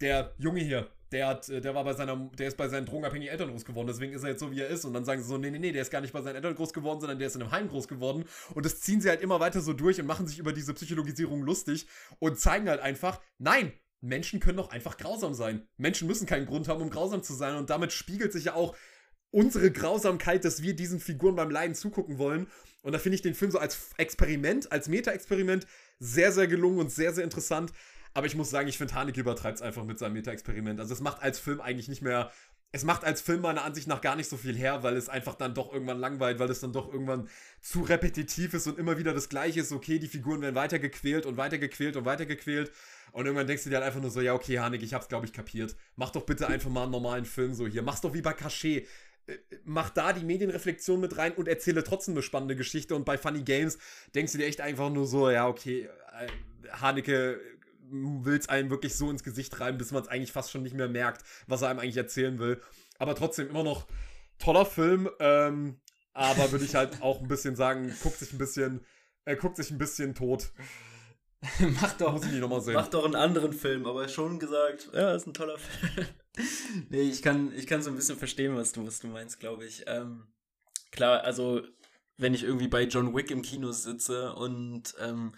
der Junge hier, der hat, äh, der war bei seiner, der ist bei seinen drogenabhängigen Eltern groß geworden, deswegen ist er jetzt so, wie er ist. Und dann sagen sie so, nee, nee, nee, der ist gar nicht bei seinen Eltern groß geworden, sondern der ist in einem Heim groß geworden. Und das ziehen sie halt immer weiter so durch und machen sich über diese Psychologisierung lustig und zeigen halt einfach, nein, Menschen können doch einfach grausam sein. Menschen müssen keinen Grund haben, um grausam zu sein. Und damit spiegelt sich ja auch unsere Grausamkeit, dass wir diesen Figuren beim Leiden zugucken wollen. Und da finde ich den Film so als Experiment, als Meta-Experiment sehr, sehr gelungen und sehr, sehr interessant. Aber ich muss sagen, ich finde, Haneke übertreibt es einfach mit seinem Meta-Experiment. Also es macht als Film eigentlich nicht mehr. Es macht als Film meiner Ansicht nach gar nicht so viel her, weil es einfach dann doch irgendwann langweilt, weil es dann doch irgendwann zu repetitiv ist und immer wieder das Gleiche ist. Okay, die Figuren werden weitergequält und weitergequält und weitergequält. Und irgendwann denkst du dir halt einfach nur so, ja, okay, Haneke, ich hab's, glaube ich, kapiert. Mach doch bitte einfach mal einen normalen Film so hier. Mach's doch wie bei Cachet äh, mach da die Medienreflexion mit rein und erzähle trotzdem eine spannende Geschichte. Und bei Funny Games denkst du dir echt einfach nur so, ja, okay, äh, Haneke will es einem wirklich so ins Gesicht reiben, bis man es eigentlich fast schon nicht mehr merkt, was er einem eigentlich erzählen will. Aber trotzdem immer noch toller Film. Ähm, aber würde ich halt [laughs] auch ein bisschen sagen, guckt sich ein bisschen, äh, guckt sich ein bisschen tot. [laughs] mach doch, Muss ich nicht noch sehen. mach doch einen anderen Film, aber schon gesagt, ja, ist ein toller Film. [laughs] nee, ich kann, ich kann so ein bisschen verstehen, was du, was du meinst, glaube ich. Ähm, klar, also wenn ich irgendwie bei John Wick im Kino sitze und ähm,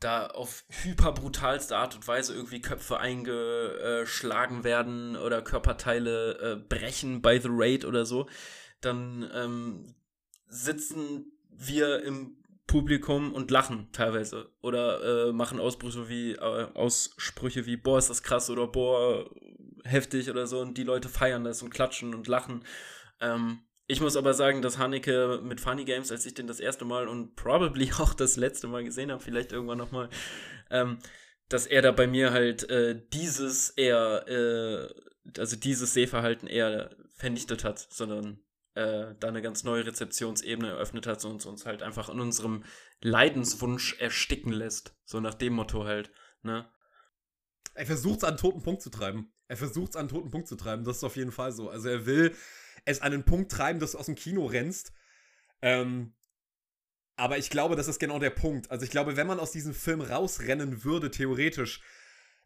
da auf hyperbrutalste Art und Weise irgendwie Köpfe eingeschlagen werden oder Körperteile äh, brechen bei The Raid oder so, dann ähm, sitzen wir im Publikum und lachen teilweise oder äh, machen Ausbrüche wie äh, Aussprüche wie boah ist das krass oder boah heftig oder so und die Leute feiern das und klatschen und lachen. Ähm, ich muss aber sagen, dass Haneke mit Funny Games, als ich den das erste Mal und probably [laughs] auch das letzte Mal gesehen habe, vielleicht irgendwann nochmal, ähm, dass er da bei mir halt äh, dieses eher, äh, also dieses Sehverhalten eher vernichtet hat, sondern äh, da eine ganz neue Rezeptionsebene eröffnet hat und uns halt einfach in unserem Leidenswunsch ersticken lässt. So nach dem Motto halt, ne? Er versucht es an toten Punkt zu treiben. Er versucht es an toten Punkt zu treiben, das ist auf jeden Fall so. Also er will es an einen Punkt treiben, dass du aus dem Kino rennst. Ähm, aber ich glaube, das ist genau der Punkt. Also ich glaube, wenn man aus diesem Film rausrennen würde, theoretisch,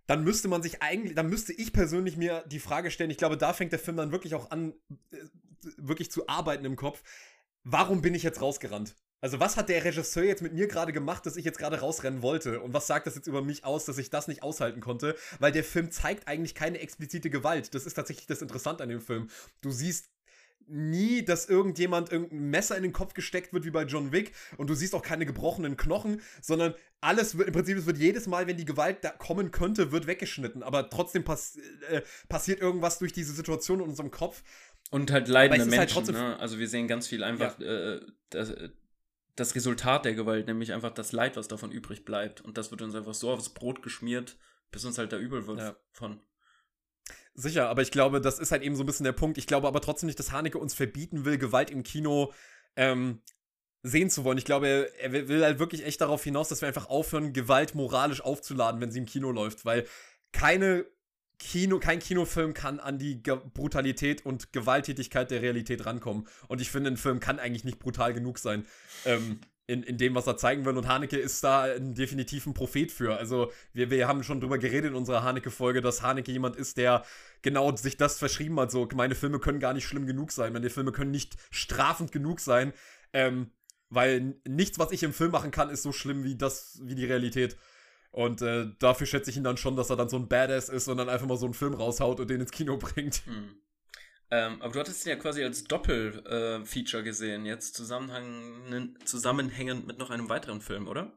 dann müsste man sich eigentlich, dann müsste ich persönlich mir die Frage stellen, ich glaube, da fängt der Film dann wirklich auch an, äh, wirklich zu arbeiten im Kopf. Warum bin ich jetzt rausgerannt? Also was hat der Regisseur jetzt mit mir gerade gemacht, dass ich jetzt gerade rausrennen wollte? Und was sagt das jetzt über mich aus, dass ich das nicht aushalten konnte? Weil der Film zeigt eigentlich keine explizite Gewalt. Das ist tatsächlich das Interessante an dem Film. Du siehst nie, dass irgendjemand irgendein Messer in den Kopf gesteckt wird, wie bei John Wick. Und du siehst auch keine gebrochenen Knochen, sondern alles wird, im Prinzip, es wird jedes Mal, wenn die Gewalt da kommen könnte, wird weggeschnitten. Aber trotzdem pass äh, passiert irgendwas durch diese Situation in unserem Kopf. Und halt leidende halt Menschen. trotzdem- ne? Also wir sehen ganz viel einfach äh, das, das Resultat der Gewalt, nämlich einfach das Leid, was davon übrig bleibt. Und das wird uns einfach so aufs Brot geschmiert, bis uns halt da übel wird Ja. von. Sicher, aber ich glaube, das ist halt eben so ein bisschen der Punkt. Ich glaube aber trotzdem nicht, dass Haneke uns verbieten will, Gewalt im Kino ähm, sehen zu wollen. Ich glaube, er, will- will halt wirklich echt darauf hinaus, dass wir einfach aufhören, Gewalt moralisch aufzuladen, wenn sie im Kino läuft, weil keine Kino, kein Kinofilm kann an die Ge Brutalität und Gewalttätigkeit der Realität rankommen. Und ich finde, ein Film kann eigentlich nicht brutal genug sein. Ähm, in, in dem, was er zeigen will. Und Haneke ist da ein definitiv ein Prophet für. Also, wir, wir haben schon drüber geredet in unserer Haneke-Folge, dass Haneke jemand ist, der genau sich das verschrieben hat. So, meine Filme können gar nicht schlimm genug sein. Meine Filme können nicht strafend genug sein. Ähm, weil nichts, was ich im Film machen kann, ist so schlimm wie das, wie die Realität. Und äh, dafür schätze ich ihn dann schon, dass er dann so ein Badass ist und dann einfach mal so einen Film raushaut und den ins Kino bringt. Hm. Ähm, aber du hattest ihn ja quasi als Doppel-Feature gesehen, jetzt zusammenhängend, mit noch einem weiteren Film, oder?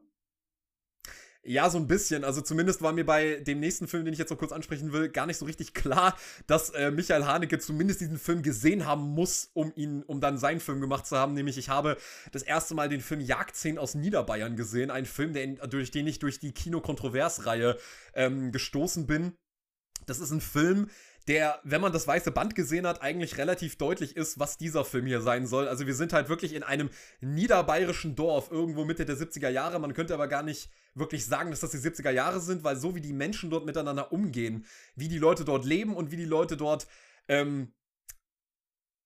Ja, so ein bisschen. Also zumindest war mir bei dem nächsten Film, den ich jetzt noch kurz ansprechen will, gar nicht so richtig klar, dass äh, Michael Haneke zumindest diesen Film gesehen haben muss, um ihn, um dann seinen Film gemacht zu haben. Nämlich, ich habe das erste Mal den Film Jagdszenen aus Niederbayern gesehen. Ein Film, der durch den ich durch die Kino-Kontrovers-Reihe ähm, gestoßen bin. Das ist ein Film, der, wenn man das weiße Band gesehen hat, eigentlich relativ deutlich ist, was dieser Film hier sein soll. Also wir sind halt wirklich in einem niederbayerischen Dorf, irgendwo Mitte der 70er Jahre. Man könnte aber gar nicht wirklich sagen, dass das die 70er Jahre sind, weil so wie die Menschen dort miteinander umgehen, wie die Leute dort leben und wie die Leute dort ähm,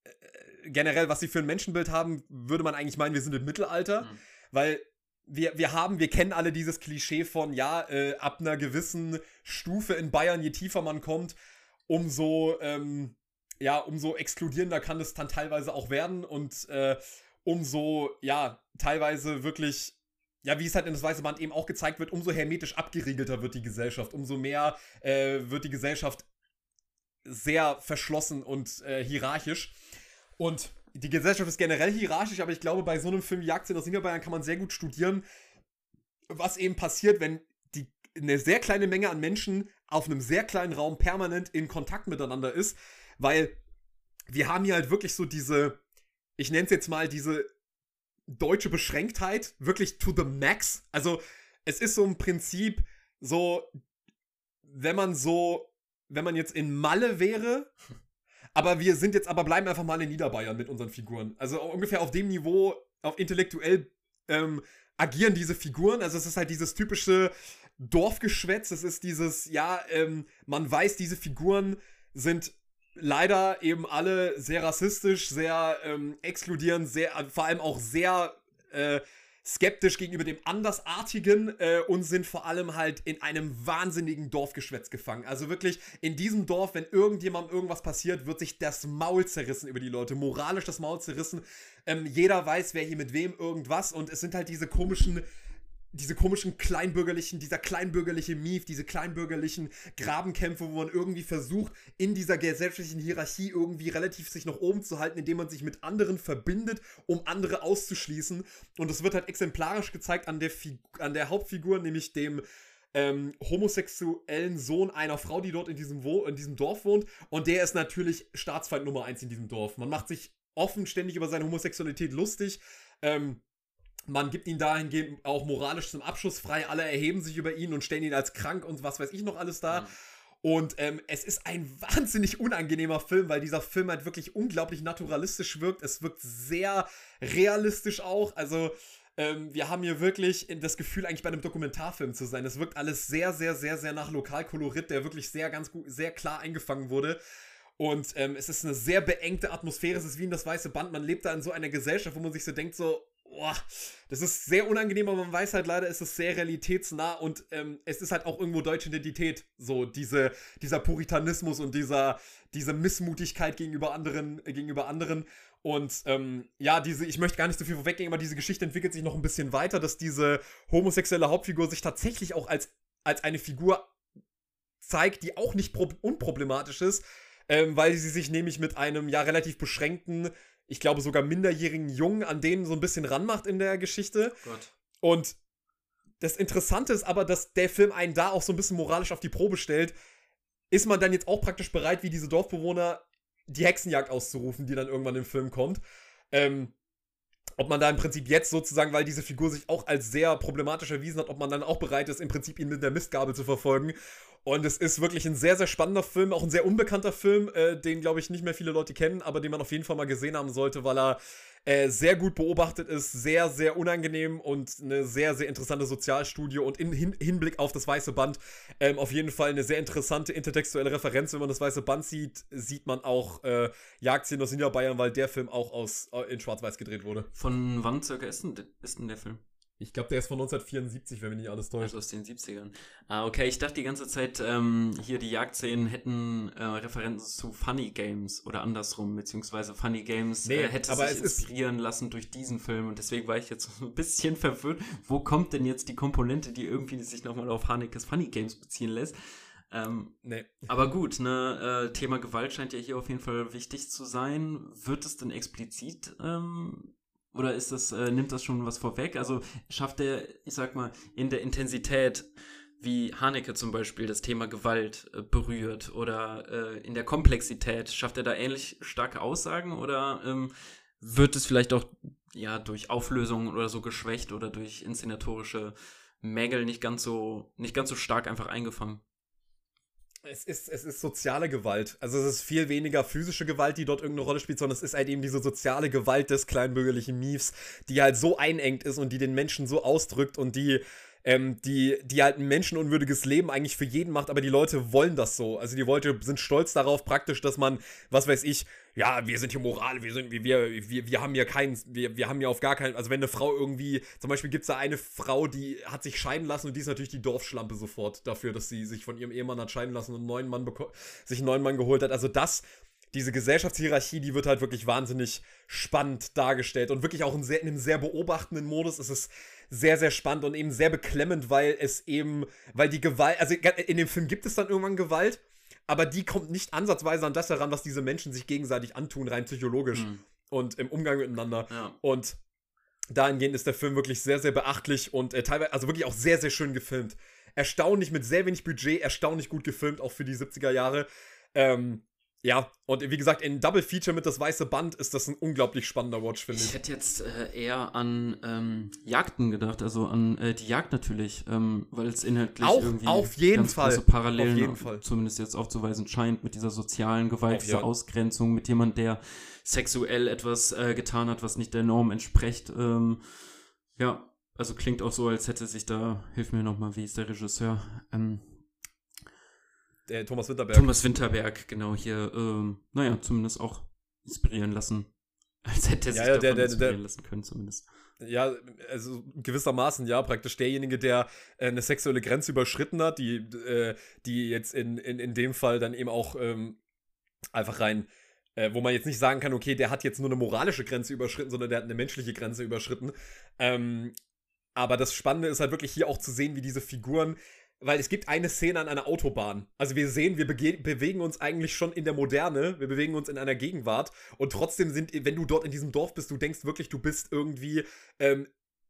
äh, generell, was sie für ein Menschenbild haben, würde man eigentlich meinen, wir sind im Mittelalter, Mhm. weil wir, wir haben, wir kennen alle dieses Klischee von, ja, äh, ab einer gewissen Stufe in Bayern, je tiefer man kommt, umso, ähm, ja, umso exkludierender kann es dann teilweise auch werden und äh, umso, ja, teilweise wirklich, ja, wie es halt in das Weiße Band eben auch gezeigt wird, umso hermetisch abgeriegelter wird die Gesellschaft, umso mehr äh, wird die Gesellschaft sehr verschlossen und äh, hierarchisch. Und die Gesellschaft ist generell hierarchisch, aber ich glaube, bei so einem Film wie Jagdszenen aus Niederbayern kann man sehr gut studieren, was eben passiert, wenn die, eine sehr kleine Menge an Menschen auf einem sehr kleinen Raum permanent in Kontakt miteinander ist, weil wir haben hier halt wirklich so diese, ich nenne es jetzt mal diese deutsche Beschränktheit, wirklich to the max. Also es ist so im Prinzip so, wenn man so, wenn man jetzt in Malle wäre, aber wir sind jetzt, aber bleiben einfach mal in Niederbayern mit unseren Figuren. Also ungefähr auf dem Niveau, auf intellektuell ähm, agieren diese Figuren. Also es ist halt dieses typische Dorfgeschwätz. Es ist dieses, ja, ähm, man weiß, diese Figuren sind leider eben alle sehr rassistisch, sehr ähm, exkludierend, sehr, vor allem auch sehr äh, skeptisch gegenüber dem Andersartigen äh, und sind vor allem halt in einem wahnsinnigen Dorfgeschwätz gefangen. Also wirklich in diesem Dorf, wenn irgendjemandem irgendwas passiert, wird sich das Maul zerrissen über die Leute, moralisch das Maul zerrissen. Ähm, jeder weiß, wer hier mit wem irgendwas und es sind halt diese komischen diese komischen kleinbürgerlichen, dieser kleinbürgerliche Mief, diese kleinbürgerlichen Grabenkämpfe, wo man irgendwie versucht, in dieser gesellschaftlichen Hierarchie irgendwie relativ sich noch oben zu halten, indem man sich mit anderen verbindet, um andere auszuschließen. Und das wird halt exemplarisch gezeigt an der, Fig an der Hauptfigur, nämlich dem ähm, homosexuellen Sohn einer Frau, die dort in diesem, Wo in diesem Dorf wohnt. Und der ist natürlich Staatsfeind Nummer eins in diesem Dorf. Man macht sich offen ständig über seine Homosexualität lustig. Ähm, man gibt ihn dahingehend auch moralisch zum Abschuss frei. Alle erheben sich über ihn und stellen ihn als krank und was weiß ich noch alles da. Mhm. Und ähm, es ist ein [laughs] wahnsinnig unangenehmer Film, weil dieser Film halt wirklich unglaublich naturalistisch wirkt. Es wirkt sehr realistisch auch. Also ähm, wir haben hier wirklich das Gefühl, eigentlich bei einem Dokumentarfilm zu sein. Es wirkt alles sehr, sehr, sehr, sehr nach Lokalkolorit, der wirklich sehr, ganz gut, sehr klar eingefangen wurde. Und ähm, es ist eine sehr beengte Atmosphäre. Es ist wie in das weiße Band. Man lebt da in so einer Gesellschaft, wo man sich so denkt, so, boah, das ist sehr unangenehm, aber man weiß halt leider, es ist sehr realitätsnah und ähm, es ist halt auch irgendwo deutsche Identität. So, diese, dieser Puritanismus und dieser, diese Missmutigkeit gegenüber anderen, äh, gegenüber anderen. Und ähm, ja, diese, ich möchte gar nicht so viel vorweggehen, aber diese Geschichte entwickelt sich noch ein bisschen weiter, dass diese homosexuelle Hauptfigur sich tatsächlich auch als, als eine Figur zeigt, die auch nicht unproblematisch ist, ähm, weil sie sich nämlich mit einem ja relativ beschränkten, ich glaube sogar minderjährigen Jungen an denen so ein bisschen ranmacht in der Geschichte. Gott. Und das Interessante ist aber, dass der Film einen da auch so ein bisschen moralisch auf die Probe stellt. Ist man dann jetzt auch praktisch bereit, wie diese Dorfbewohner die Hexenjagd auszurufen, die dann irgendwann im Film kommt? Ähm, ob man da im Prinzip jetzt sozusagen, weil diese Figur sich auch als sehr problematisch erwiesen hat, ob man dann auch bereit ist, im Prinzip ihn mit der Mistgabel zu verfolgen. Und es ist wirklich ein sehr, sehr spannender Film, auch ein sehr unbekannter Film, äh, den, glaube ich, nicht mehr viele Leute kennen, aber den man auf jeden Fall mal gesehen haben sollte, weil er äh, sehr gut beobachtet ist, sehr, sehr unangenehm und eine sehr, sehr interessante Sozialstudie und im Hin Hinblick auf das Weiße Band ähm, auf jeden Fall eine sehr interessante intertextuelle Referenz. Wenn man das Weiße Band sieht, sieht man auch äh, Jagdszenen aus Niederbayern, weil der Film auch aus, äh, in Schwarz-Weiß gedreht wurde. Von wann circa ist denn, ist denn der Film? Ich glaube, der ist von 1974, wenn mich nicht alles täuscht. Also aus den 70ern. Ah, okay, ich dachte die ganze Zeit, ähm, hier die Jagdszenen hätten äh, Referenzen zu Funny Games oder andersrum, beziehungsweise Funny Games nee, äh, hätte aber sich inspirieren lassen durch diesen Film und deswegen war ich jetzt [laughs] ein bisschen verwirrt. Wo kommt denn jetzt die Komponente, die irgendwie sich nochmal auf Hanekes Funny Games beziehen lässt? Ähm, nee. Aber gut, ne, äh, Thema Gewalt scheint ja hier auf jeden Fall wichtig zu sein. Wird es denn explizit ähm, oder ist das, äh, nimmt das schon was vorweg? Also schafft er, ich sag mal, in der Intensität, wie Haneke zum Beispiel das Thema Gewalt äh, berührt oder äh, in der Komplexität, schafft er da ähnlich starke Aussagen oder ähm, wird es vielleicht auch ja durch Auflösungen oder so geschwächt oder durch inszenatorische Mängel nicht ganz so nicht ganz so stark einfach eingefangen? Es ist, es ist soziale Gewalt. Also es ist viel weniger physische Gewalt, die dort irgendeine Rolle spielt, sondern es ist halt eben diese soziale Gewalt des kleinbürgerlichen Miefs, die halt so einengt ist und die den Menschen so ausdrückt und die ähm, die, die halt ein menschenunwürdiges Leben eigentlich für jeden macht, aber die Leute wollen das so. Also die Leute sind stolz darauf praktisch, dass man, was weiß ich, ja, wir sind hier Moral, wir sind, wir, wir, wir haben hier keinen, wir, wir haben hier auf gar keinen, also wenn eine Frau irgendwie, zum Beispiel gibt es da eine Frau, die hat sich scheiden lassen und die ist natürlich die Dorfschlampe sofort dafür, dass sie sich von ihrem Ehemann hat scheiden lassen und einen neuen Mann sich einen neuen Mann geholt hat. Also das, diese Gesellschaftshierarchie, die wird halt wirklich wahnsinnig spannend dargestellt und wirklich auch in, sehr, in einem sehr beobachtenden Modus. Es ist sehr, sehr spannend und eben sehr beklemmend, weil es eben, weil die Gewalt, also in dem Film gibt es dann irgendwann Gewalt, aber die kommt nicht ansatzweise an das heran, was diese Menschen sich gegenseitig antun, rein psychologisch mhm. und im Umgang miteinander. Ja. Und dahingehend ist der Film wirklich sehr, sehr beachtlich und äh, teilweise, also wirklich auch sehr, sehr schön gefilmt. Erstaunlich mit sehr wenig Budget, erstaunlich gut gefilmt, auch für die 70er Jahre. Ähm, ja, und wie gesagt, in Double Feature mit das weiße Band ist das ein unglaublich spannender Watch, finde ich. Ich hätte jetzt äh, eher an ähm, Jagden gedacht, also an äh, die Jagd natürlich, ähm, weil es inhaltlich auch, irgendwie auf jeden ganz Fall. große Parallelen auf jeden Fall. zumindest jetzt aufzuweisen scheint mit dieser sozialen Gewalt, dieser. Ausgrenzung, mit jemand, der sexuell etwas äh, getan hat, was nicht der Norm entspricht. Ähm, ja, also klingt auch so, als hätte sich da, hilf mir nochmal, wie ist der Regisseur? Ähm, Der Thomas Winterberg. Thomas Winterberg, genau, hier, ähm, naja, zumindest auch inspirieren lassen. [laughs] Als hätte er sich Ja, ja, davon der- der- inspirieren der- lassen können, zumindest. Ja, also gewissermaßen ja, praktisch derjenige, der äh, eine sexuelle Grenze überschritten hat, die, äh, die jetzt in, in, in dem Fall dann eben auch ähm, einfach rein, äh, wo man jetzt nicht sagen kann, okay, der hat jetzt nur eine moralische Grenze überschritten, sondern der hat eine menschliche Grenze überschritten. Ähm, aber das Spannende ist halt wirklich hier auch zu sehen, wie diese Figuren, weil es gibt eine Szene an einer Autobahn. Also wir sehen, wir bewegen uns eigentlich schon in der Moderne, wir bewegen uns in einer Gegenwart und trotzdem sind, wenn du dort in diesem Dorf bist, du denkst wirklich, du bist irgendwie ähm,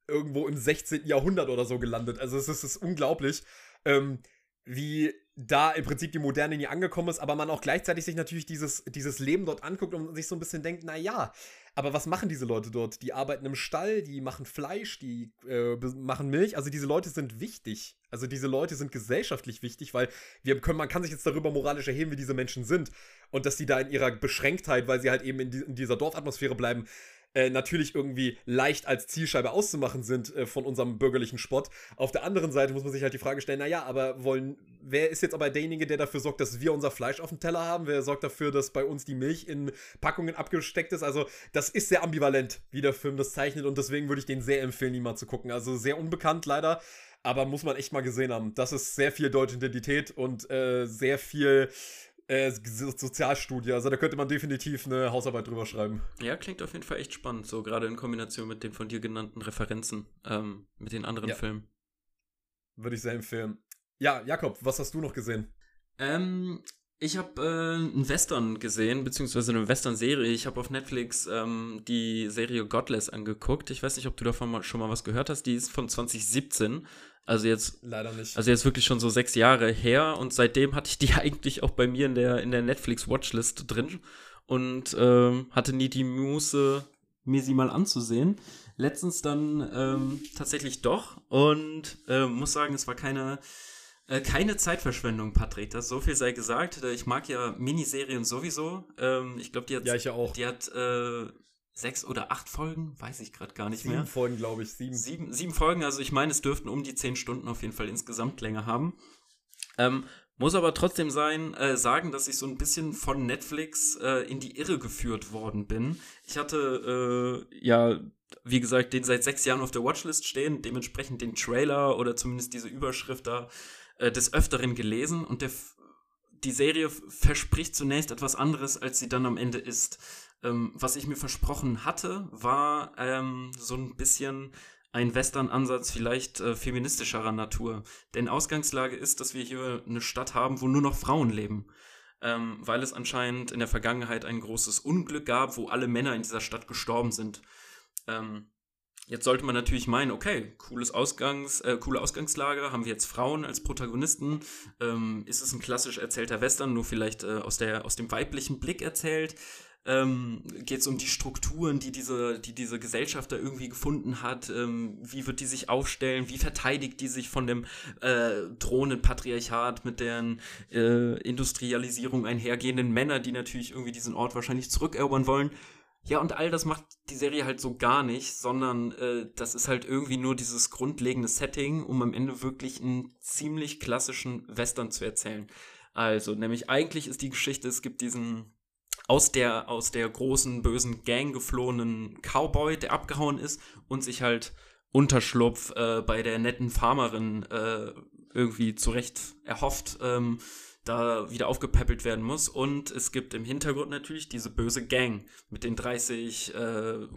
irgendwo im 16. Jahrhundert oder so gelandet. Also es ist, es ist unglaublich, ähm, wie da im Prinzip die Moderne nie angekommen ist, aber man auch gleichzeitig sich natürlich dieses, dieses Leben dort anguckt und sich so ein bisschen denkt, na ja, aber was machen diese Leute dort? Die arbeiten im Stall, die machen Fleisch, die äh, machen Milch. Also diese Leute sind wichtig. Also diese Leute sind gesellschaftlich wichtig, weil wir können, man kann sich jetzt darüber moralisch erheben, wie diese Menschen sind. Und dass die da in ihrer Beschränktheit, weil sie halt eben in, die, in dieser Dorfatmosphäre bleiben, äh, natürlich irgendwie leicht als Zielscheibe auszumachen sind äh, von unserem bürgerlichen Spott. Auf der anderen Seite muss man sich halt die Frage stellen, naja, aber wollen, wer ist jetzt aber derjenige, der dafür sorgt, dass wir unser Fleisch auf dem Teller haben? Wer sorgt dafür, dass bei uns die Milch in Packungen abgesteckt ist? Also das ist sehr ambivalent, wie der Film das zeichnet und deswegen würde ich den sehr empfehlen, ihn mal zu gucken. Also sehr unbekannt leider, aber muss man echt mal gesehen haben. Das ist sehr viel deutsche Identität und äh, sehr viel äh, So- Sozialstudie. Also da könnte man definitiv eine Hausarbeit drüber schreiben. Ja, klingt auf jeden Fall echt spannend, so gerade in Kombination mit den von dir genannten Referenzen, ähm, mit den anderen Ja. Filmen. Würde ich sehr empfehlen. Ja, Jakob, was hast du noch gesehen? Ähm, ich habe äh, einen Western gesehen, beziehungsweise eine Western-Serie. Ich habe auf Netflix ähm, die Serie Godless angeguckt. Ich weiß nicht, ob du davon mal, schon mal was gehört hast. Die ist von 2017. Also jetzt Leider nicht. Also jetzt wirklich schon so sechs Jahre her und seitdem hatte ich die [laughs] eigentlich auch bei mir in der, in der Netflix-Watchlist drin und ähm, hatte nie die Muße, mir sie mal anzusehen. Letztens dann ähm, tatsächlich doch und äh, muss sagen, es war keine, äh, keine Zeitverschwendung, Patrick. Das so viel sei gesagt. Äh, Ich mag ja Miniserien sowieso. Ähm, ich glaube, die hat, ja, ich ja auch. die hat äh, sechs oder acht Folgen, weiß ich gerade gar nicht Sieben mehr. Folgen, glaube ich. Sieben. Sieben, sieben Folgen, also ich meine, es dürften um die zehn Stunden auf jeden Fall insgesamt länger haben. Ähm, muss aber trotzdem sein, äh, sagen, dass ich so ein bisschen von Netflix äh, in die Irre geführt worden bin. Ich hatte, äh, ja, wie gesagt, den seit sechs Jahren auf der Watchlist stehen, dementsprechend den Trailer oder zumindest diese Überschrift da äh, des Öfteren gelesen und der, die Serie verspricht zunächst etwas anderes, als sie dann am Ende ist. Ähm, was ich mir versprochen hatte, war ähm, so ein bisschen ein Western-Ansatz vielleicht äh, feministischerer Natur. Denn Ausgangslage ist, dass wir hier eine Stadt haben, wo nur noch Frauen leben. Ähm, weil es anscheinend in der Vergangenheit ein großes Unglück gab, wo alle Männer in dieser Stadt gestorben sind. Ähm, jetzt sollte man natürlich meinen, okay, cooles Ausgangs, äh, coole Ausgangslage, haben wir jetzt Frauen als Protagonisten, ähm, ist es ein klassisch erzählter Western, nur vielleicht äh, aus, der, aus dem weiblichen Blick erzählt. Ähm, Geht es um die Strukturen, die diese, die diese Gesellschaft da irgendwie gefunden hat? Ähm, wie wird die sich aufstellen? Wie verteidigt die sich von dem äh, drohenden Patriarchat mit deren äh, Industrialisierung einhergehenden Männer, die natürlich irgendwie diesen Ort wahrscheinlich zurückerobern wollen? Ja, und all das macht die Serie halt so gar nicht, sondern äh, das ist halt irgendwie nur dieses grundlegende Setting, um am Ende wirklich einen ziemlich klassischen Western zu erzählen. Also, nämlich eigentlich ist die Geschichte, es gibt diesen aus der, aus der großen, bösen Gang geflohenen Cowboy, der abgehauen ist und sich halt Unterschlupf äh, bei der netten Farmerin äh, irgendwie zurecht erhofft, ähm, da wieder aufgepäppelt werden muss. Und es gibt im Hintergrund natürlich diese böse Gang mit den 30 äh,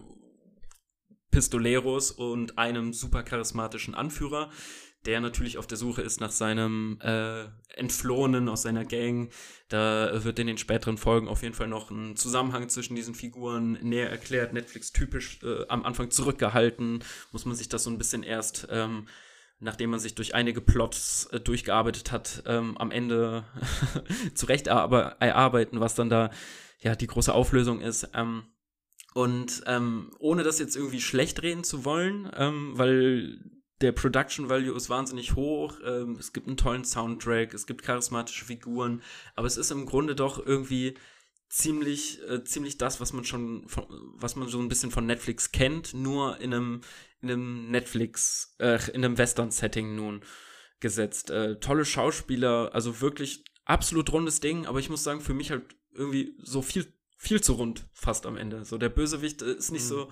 Pistoleros und einem super charismatischen Anführer, der natürlich auf der Suche ist nach seinem äh, Entflohenen aus seiner Gang. Da wird in den späteren Folgen auf jeden Fall noch ein Zusammenhang zwischen diesen Figuren näher erklärt. Netflix typisch äh, am Anfang zurückgehalten, muss man sich das so ein bisschen erst, ähm, nachdem man sich durch einige Plots äh, durchgearbeitet hat, ähm, am Ende [laughs] zurecht erarbe- erarbeiten, was dann da ja die große Auflösung ist. Ähm, und ähm, ohne das jetzt irgendwie schlecht reden zu wollen, ähm, weil der Production Value ist wahnsinnig hoch, ähm, es gibt einen tollen Soundtrack, es gibt charismatische Figuren, aber es ist im Grunde doch irgendwie ziemlich, äh, ziemlich das, was man schon, von, was man so ein bisschen von Netflix kennt, nur in einem, in einem Netflix, äh, in einem Western-Setting nun gesetzt. Äh, tolle Schauspieler, also wirklich absolut rundes Ding, aber ich muss sagen, für mich halt irgendwie so viel, viel zu rund fast am Ende. So der Bösewicht äh, ist nicht Mhm. so,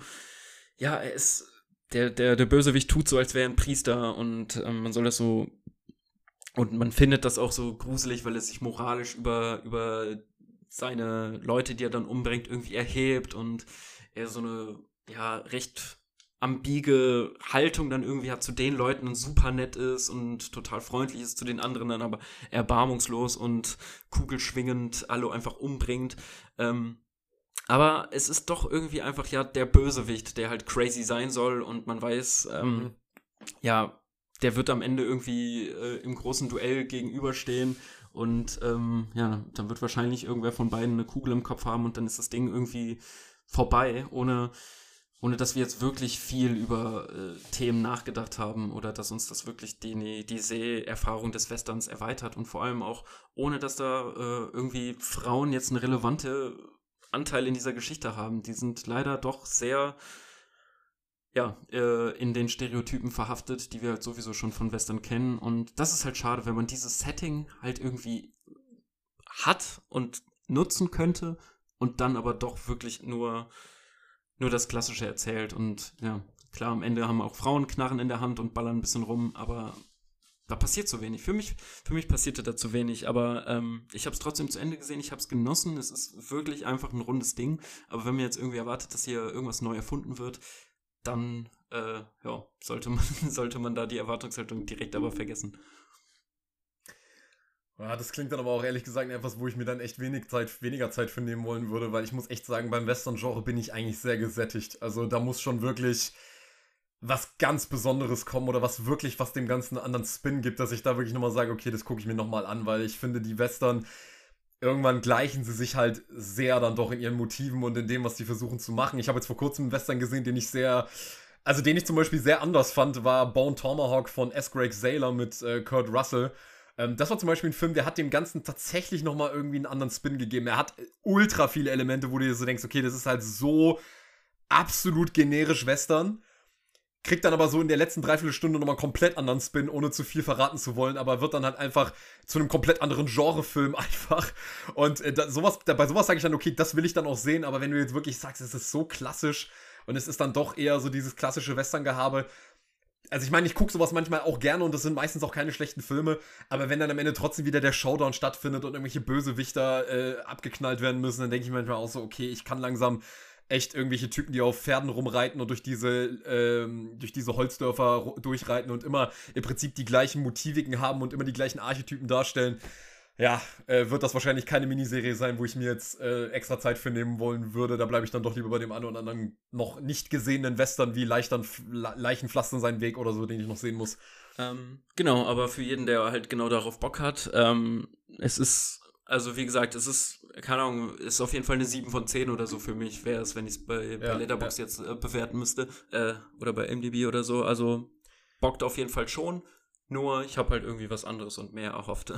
ja, er ist, der, der, der Bösewicht tut so, als wäre er ein Priester und ähm, man soll das so, und man findet das auch so gruselig, weil er sich moralisch über, über seine Leute, die er dann umbringt, irgendwie erhebt und er so eine, ja, recht ambige Haltung dann irgendwie hat zu den Leuten und super nett ist und total freundlich ist zu den anderen dann aber erbarmungslos und kugelschwingend alle einfach umbringt. Ähm, aber es ist doch irgendwie einfach ja der Bösewicht, der halt crazy sein soll und man weiß, ähm, Mhm. ja, der wird am Ende irgendwie äh, im großen Duell gegenüberstehen und ähm, ja, dann wird wahrscheinlich irgendwer von beiden eine Kugel im Kopf haben und dann ist das Ding irgendwie vorbei, ohne, ohne dass wir jetzt wirklich viel über äh, Themen nachgedacht haben oder dass uns das wirklich die, die Seherfahrung des Westerns erweitert und vor allem auch ohne dass da äh, irgendwie Frauen jetzt eine relevante Anteil in dieser Geschichte haben. Die sind leider doch sehr ja, äh, in den Stereotypen verhaftet, die wir halt sowieso schon von Western kennen. Und das ist halt schade, wenn man dieses Setting halt irgendwie hat und nutzen könnte und dann aber doch wirklich nur, nur das Klassische erzählt. Und ja, klar, am Ende haben auch Frauen Knarren in der Hand und ballern ein bisschen rum, aber da passiert zu wenig. Für mich, für mich passierte da zu wenig, aber ähm, ich habe es trotzdem zu Ende gesehen, ich habe es genossen. Es ist wirklich einfach ein rundes Ding. Aber wenn man jetzt irgendwie erwartet, dass hier irgendwas neu erfunden wird, dann äh, ja, sollte man, [laughs] sollte man da die Erwartungshaltung direkt aber vergessen. Ja, das klingt dann aber auch ehrlich gesagt etwas, wo ich mir dann echt wenig Zeit, weniger Zeit für nehmen wollen würde, weil ich muss echt sagen, beim Western-Genre bin ich eigentlich sehr gesättigt. Also da muss schon wirklich was ganz Besonderes kommen oder was wirklich, was dem Ganzen einen anderen Spin gibt, dass ich da wirklich nochmal sage, okay, das gucke ich mir nochmal an, weil ich finde, die Western, irgendwann gleichen sie sich halt sehr dann doch in ihren Motiven und in dem, was sie versuchen zu machen. Ich habe jetzt vor kurzem einen Western gesehen, den ich sehr, also den ich zum Beispiel sehr anders fand, war Bone Tomahawk von S. Greg Saylor mit äh, Kurt Russell. Ähm, das war zum Beispiel ein Film, der hat dem Ganzen tatsächlich nochmal irgendwie einen anderen Spin gegeben. Er hat ultra viele Elemente, wo du dir so denkst, okay, das ist halt so absolut generisch Western. Kriegt dann aber so in der letzten Dreiviertelstunde nochmal einen komplett anderen Spin, ohne zu viel verraten zu wollen, aber wird dann halt einfach zu einem komplett anderen Genrefilm [laughs] einfach. Und äh, da, sowas, da, bei sowas sage ich dann, okay, das will ich dann auch sehen, aber wenn du jetzt wirklich sagst, es ist so klassisch und es ist dann doch eher so dieses klassische Western-Gehabe, also ich meine, ich gucke sowas manchmal auch gerne und das sind meistens auch keine schlechten Filme, aber wenn dann am Ende trotzdem wieder der Showdown stattfindet und irgendwelche Bösewichter äh, abgeknallt werden müssen, dann denke ich manchmal auch so, okay, ich kann langsam echt irgendwelche Typen, die auf Pferden rumreiten und durch diese, ähm, durch diese Holzdörfer durchreiten und immer im Prinzip die gleichen Motiviken haben und immer die gleichen Archetypen darstellen ja, äh, wird das wahrscheinlich keine Miniserie sein, wo ich mir jetzt äh, extra Zeit für nehmen wollen würde. Da bleibe ich dann doch lieber bei dem einen oder anderen noch nicht gesehenen Western wie Leichtern, Leichenpflastern seinen Weg oder so, den ich noch sehen muss. Ähm, genau, aber für jeden, der halt genau darauf Bock hat, ähm, es ist, also wie gesagt, es ist, keine Ahnung, ist auf jeden Fall eine 7 von 10 oder so für mich, wäre es, wenn ich es bei, bei ja, Letterboxd ja. jetzt äh, bewerten müsste, äh, oder bei MDB oder so. Also bockt auf jeden Fall schon. Nur ich habe halt irgendwie was anderes und mehr erhofft.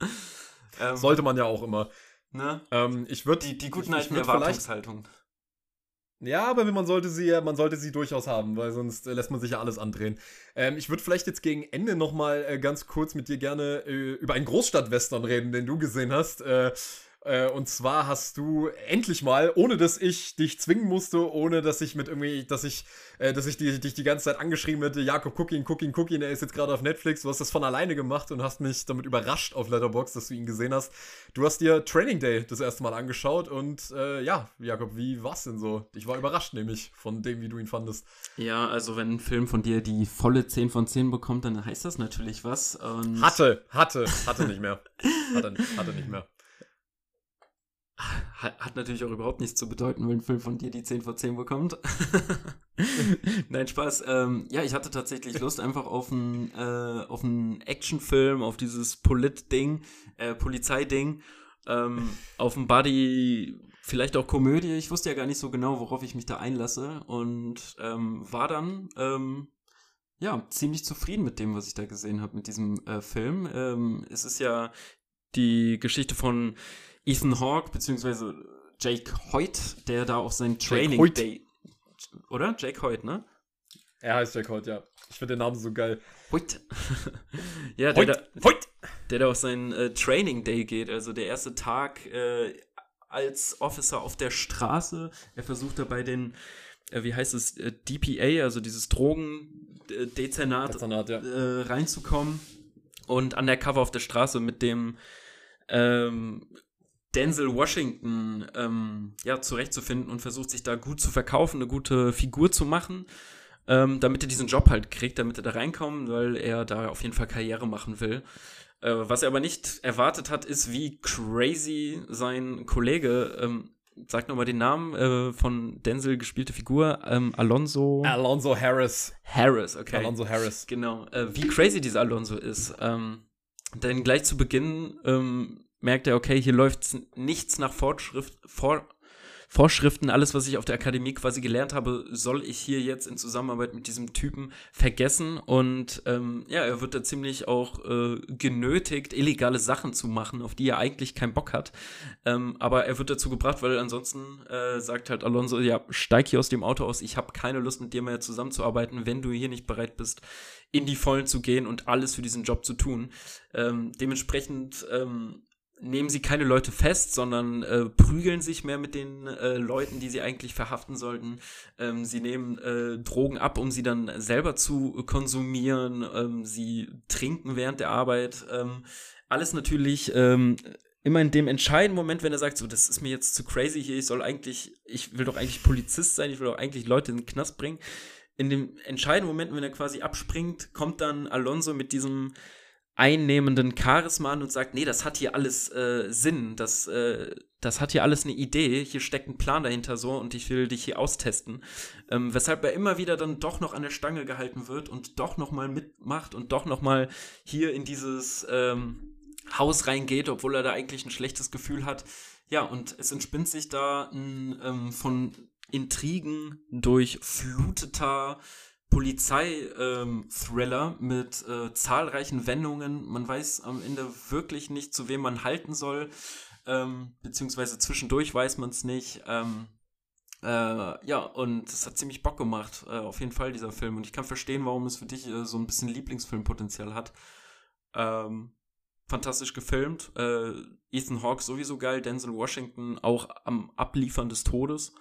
[laughs] ähm, Sollte man ja auch immer. Ne? Ähm, ich würde die, die guten alten Erwartungshaltung. Ja, aber man sollte sie man sollte sie durchaus haben, weil sonst äh, lässt man sich ja alles andrehen. Ähm, ich würde vielleicht jetzt gegen Ende noch mal äh, ganz kurz mit dir gerne äh, über einen Großstadtwestern reden, den du gesehen hast. Äh, äh, und zwar hast du endlich mal, ohne dass ich dich zwingen musste, ohne dass ich mit irgendwie, dass ich, äh, dass ich die, dich die ganze Zeit angeschrieben hätte, Jakob, guck ihn, guck ihn, guck ihn, er ist jetzt gerade auf Netflix, du hast das von alleine gemacht und hast mich damit überrascht auf Letterbox, dass du ihn gesehen hast. Du hast dir Training Day das erste Mal angeschaut und äh, ja, Jakob, wie war's denn so? Ich war überrascht nämlich von dem, wie du ihn fandest. Ja, also wenn ein Film von dir die volle 10 von 10 bekommt, dann heißt das natürlich was. hatte, hatte, hatte nicht mehr. Hatte, hatte nicht mehr hat natürlich auch überhaupt nichts zu bedeuten, wenn ein Film von dir die 10 von 10 bekommt. [laughs] Nein, Spaß. Ähm, ja, ich hatte tatsächlich Lust einfach auf einen, äh, auf einen Actionfilm, auf dieses Polit-Ding, äh, Polizeiding, ähm, auf ein Buddy, vielleicht auch Komödie. Ich wusste ja gar nicht so genau, worauf ich mich da einlasse und ähm, war dann ähm, ja ziemlich zufrieden mit dem, was ich da gesehen habe mit diesem äh, Film. Ähm, es ist ja die Geschichte von Ethan Hawke, beziehungsweise Jake Hoyt, der da auf sein Training Day. Oder? Jake Hoyt, ne? Er heißt Jake Hoyt, ja. Ich finde den Namen so geil. Hoyt. [laughs] ja, der, Hoyt. Da, Hoyt. der da auf sein äh, Training Day geht, also der erste Tag äh, als Officer auf der Straße. Er versucht dabei den, äh, wie heißt es, äh, DPA, also dieses Drogendezernat, Dezernat, ja. Äh, reinzukommen. Und an der Cover auf der Straße mit dem ähm, Denzel Washington ähm, ja, zurechtzufinden und versucht sich da gut zu verkaufen, eine gute Figur zu machen, ähm, damit er diesen Job halt kriegt, damit er da reinkommt, weil er da auf jeden Fall Karriere machen will. Äh, was er aber nicht erwartet hat, ist, wie crazy sein Kollege, ähm, sag nochmal den Namen äh, von Denzel gespielte Figur, ähm, Alonso. Alonso Harris. Harris, okay. Alonso Harris. Genau. Äh, wie crazy dieser Alonso ist. Ähm, denn gleich zu Beginn ähm, merkt er, okay, hier läuft nichts nach Fortschrift, vor, Vorschriften, alles, was ich auf der Akademie quasi gelernt habe, soll ich hier jetzt in Zusammenarbeit mit diesem Typen vergessen. Und ähm, ja, er wird da ziemlich auch äh, genötigt, illegale Sachen zu machen, auf die er eigentlich keinen Bock hat. Ähm, aber er wird dazu gebracht, weil ansonsten äh, sagt halt Alonso, ja, steig hier aus dem Auto aus, ich habe keine Lust mit dir mehr zusammenzuarbeiten, wenn du hier nicht bereit bist, in die Vollen zu gehen und alles für diesen Job zu tun. Ähm, dementsprechend ähm, nehmen sie keine Leute fest, sondern äh, prügeln sich mehr mit den äh, Leuten, die sie eigentlich verhaften sollten. Ähm, sie nehmen äh, Drogen ab, um sie dann selber zu konsumieren. Ähm, sie trinken während der Arbeit. Ähm, alles natürlich ähm, immer in dem entscheidenden Moment, wenn er sagt, so, das ist mir jetzt zu crazy hier, ich soll eigentlich, ich will doch eigentlich Polizist sein, ich will doch eigentlich Leute in den Knast bringen. In dem entscheidenden Moment, wenn er quasi abspringt, kommt dann Alonso mit diesem einnehmenden Charisma an und sagt, nee, das hat hier alles äh, Sinn, das, äh, das hat hier alles eine Idee, hier steckt ein Plan dahinter so und ich will dich hier austesten. Ähm, weshalb er immer wieder dann doch noch an der Stange gehalten wird und doch noch mal mitmacht und doch noch mal hier in dieses ähm, Haus reingeht, obwohl er da eigentlich ein schlechtes Gefühl hat. Ja, und es entspinnt sich da ein ähm, von Intrigen durchfluteter Polizei-Thriller ähm, mit äh, zahlreichen Wendungen. Man weiß am Ende wirklich nicht, zu wem man halten soll, ähm, beziehungsweise zwischendurch weiß man es nicht. Ähm, äh, ja, und es hat ziemlich Bock gemacht, äh, auf jeden Fall, dieser Film. Und ich kann verstehen, warum es für dich äh, so ein bisschen Lieblingsfilmpotenzial hat. Ähm, fantastisch gefilmt. Äh, Ethan Hawke sowieso geil, Denzel Washington auch am Abliefern des Todes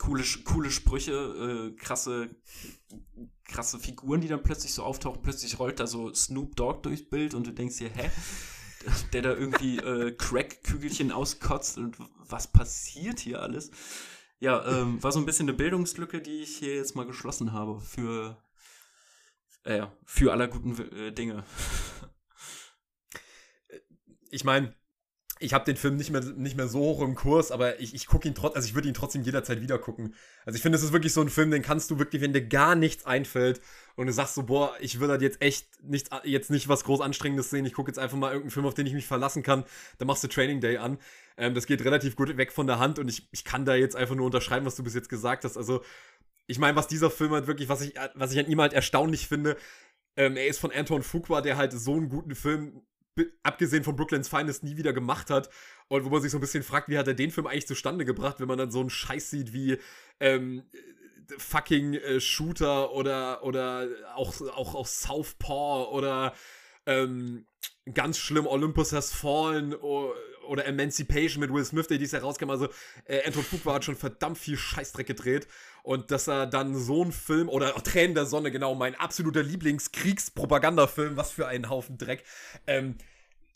coole, coole Sprüche, äh, krasse, krasse Figuren, die dann plötzlich so auftauchen. Plötzlich rollt da so Snoop Dogg durchs Bild und du denkst dir, hä? Der da irgendwie äh, Crack-Kügelchen auskotzt und was passiert hier alles? Ja, ähm, war so ein bisschen eine Bildungslücke, die ich hier jetzt mal geschlossen habe für, äh, für aller guten äh, Dinge. Ich meine, ich habe den Film nicht mehr, nicht mehr so hoch im Kurs, aber ich, ich gucke ihn trotzdem, also ich würde ihn trotzdem jederzeit wieder gucken. Also ich finde, es ist wirklich so ein Film, den kannst du wirklich, wenn dir gar nichts einfällt und du sagst so, boah, ich will halt jetzt echt nicht, jetzt nicht was groß Anstrengendes sehen, ich gucke jetzt einfach mal irgendeinen Film, auf den ich mich verlassen kann, dann machst du Training Day an. Ähm, das geht relativ gut weg von der Hand und ich, ich kann da jetzt einfach nur unterschreiben, was du bis jetzt gesagt hast. Also ich meine, was dieser Film halt wirklich, was ich, was ich an ihm halt erstaunlich finde, ähm, er ist von Anton Fuqua, der halt so einen guten Film abgesehen von Brooklyn's Finest nie wieder gemacht hat. Und wo man sich so ein bisschen fragt, wie hat er den Film eigentlich zustande gebracht, wenn man dann so einen Scheiß sieht wie ähm, fucking äh, Shooter oder, oder auch, auch, auch Southpaw oder ähm, ganz schlimm Olympus Has Fallen oder, oder Emancipation mit Will Smith, der dies herauskam. Also äh, Anton Fuqua hat schon verdammt viel Scheißdreck gedreht. Und dass er dann so einen Film, oder oh, Tränen der Sonne, genau, mein absoluter Lieblingskriegspropagandafilm, was für einen Haufen Dreck. Ähm,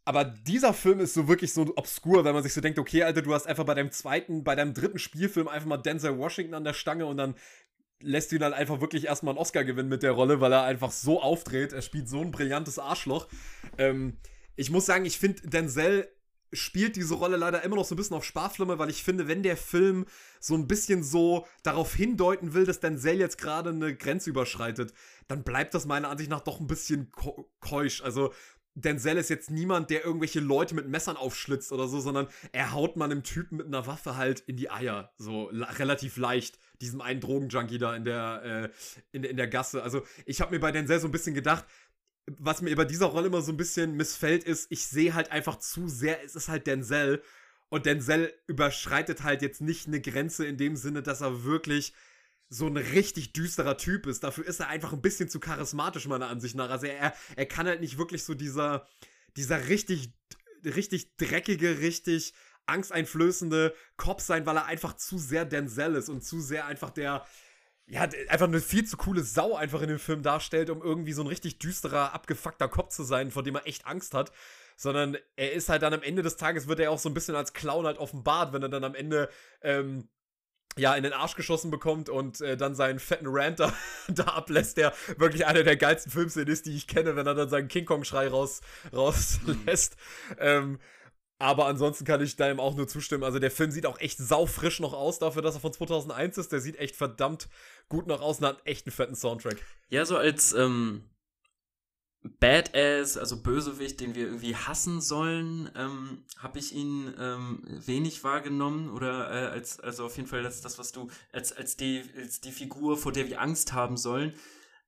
aber dieser Film ist so wirklich so obskur, wenn man sich so denkt, okay, Alter, du hast einfach bei deinem zweiten, bei deinem dritten Spielfilm einfach mal Denzel Washington an der Stange und dann lässt du ihn dann einfach wirklich erstmal einen Oscar gewinnen mit der Rolle, weil er einfach so aufdreht. Er spielt so ein brillantes Arschloch. Ähm, ich muss sagen, ich finde, Denzel spielt diese Rolle leider immer noch so ein bisschen auf Sparflamme, weil ich finde, wenn der Film so ein bisschen so darauf hindeuten will, dass Denzel jetzt gerade eine Grenze überschreitet, dann bleibt das meiner Ansicht nach doch ein bisschen keusch. Also Denzel ist jetzt niemand, der irgendwelche Leute mit Messern aufschlitzt oder so, sondern er haut man einem Typen mit einer Waffe halt in die Eier. So relativ leicht. Diesem einen Drogenjunkie da in der, äh, in, in der Gasse. Also ich habe mir bei Denzel so ein bisschen gedacht, was mir bei dieser Rolle immer so ein bisschen missfällt, ist, ich sehe halt einfach zu sehr, es ist halt Denzel. Und Denzel überschreitet halt jetzt nicht eine Grenze in dem Sinne, dass er wirklich so ein richtig düsterer Typ ist. Dafür ist er einfach ein bisschen zu charismatisch, meiner Ansicht nach. Also er, er kann halt nicht wirklich so dieser, dieser richtig, richtig dreckige, richtig angsteinflößende Cop sein, weil er einfach zu sehr Denzel ist und zu sehr einfach der, ja, einfach eine viel zu coole Sau einfach in dem Film darstellt, um irgendwie so ein richtig düsterer, abgefuckter Cop zu sein, vor dem er echt Angst hat. Sondern er ist halt dann am Ende des Tages, wird er auch so ein bisschen als Clown halt offenbart, wenn er dann am Ende ähm, ja, in den Arsch geschossen bekommt und äh, dann seinen fetten Rant da, [laughs] da ablässt, der wirklich einer der geilsten Filmszenen ist, die ich kenne, wenn er dann seinen King Kong-Schrei raus, [laughs] rauslässt. Mhm. Ähm, aber ansonsten kann ich deinem auch nur zustimmen. Also der Film sieht auch echt saufrisch noch aus, dafür, dass er von 2001 ist. Der sieht echt verdammt gut noch aus und hat echt einen fetten Soundtrack. Ja, so als ähm, Badass, also Bösewicht, den wir irgendwie hassen sollen, ähm, habe ich ihn ähm, wenig wahrgenommen oder äh, als also auf jeden Fall das, das was du als als die als die Figur vor der wir Angst haben sollen.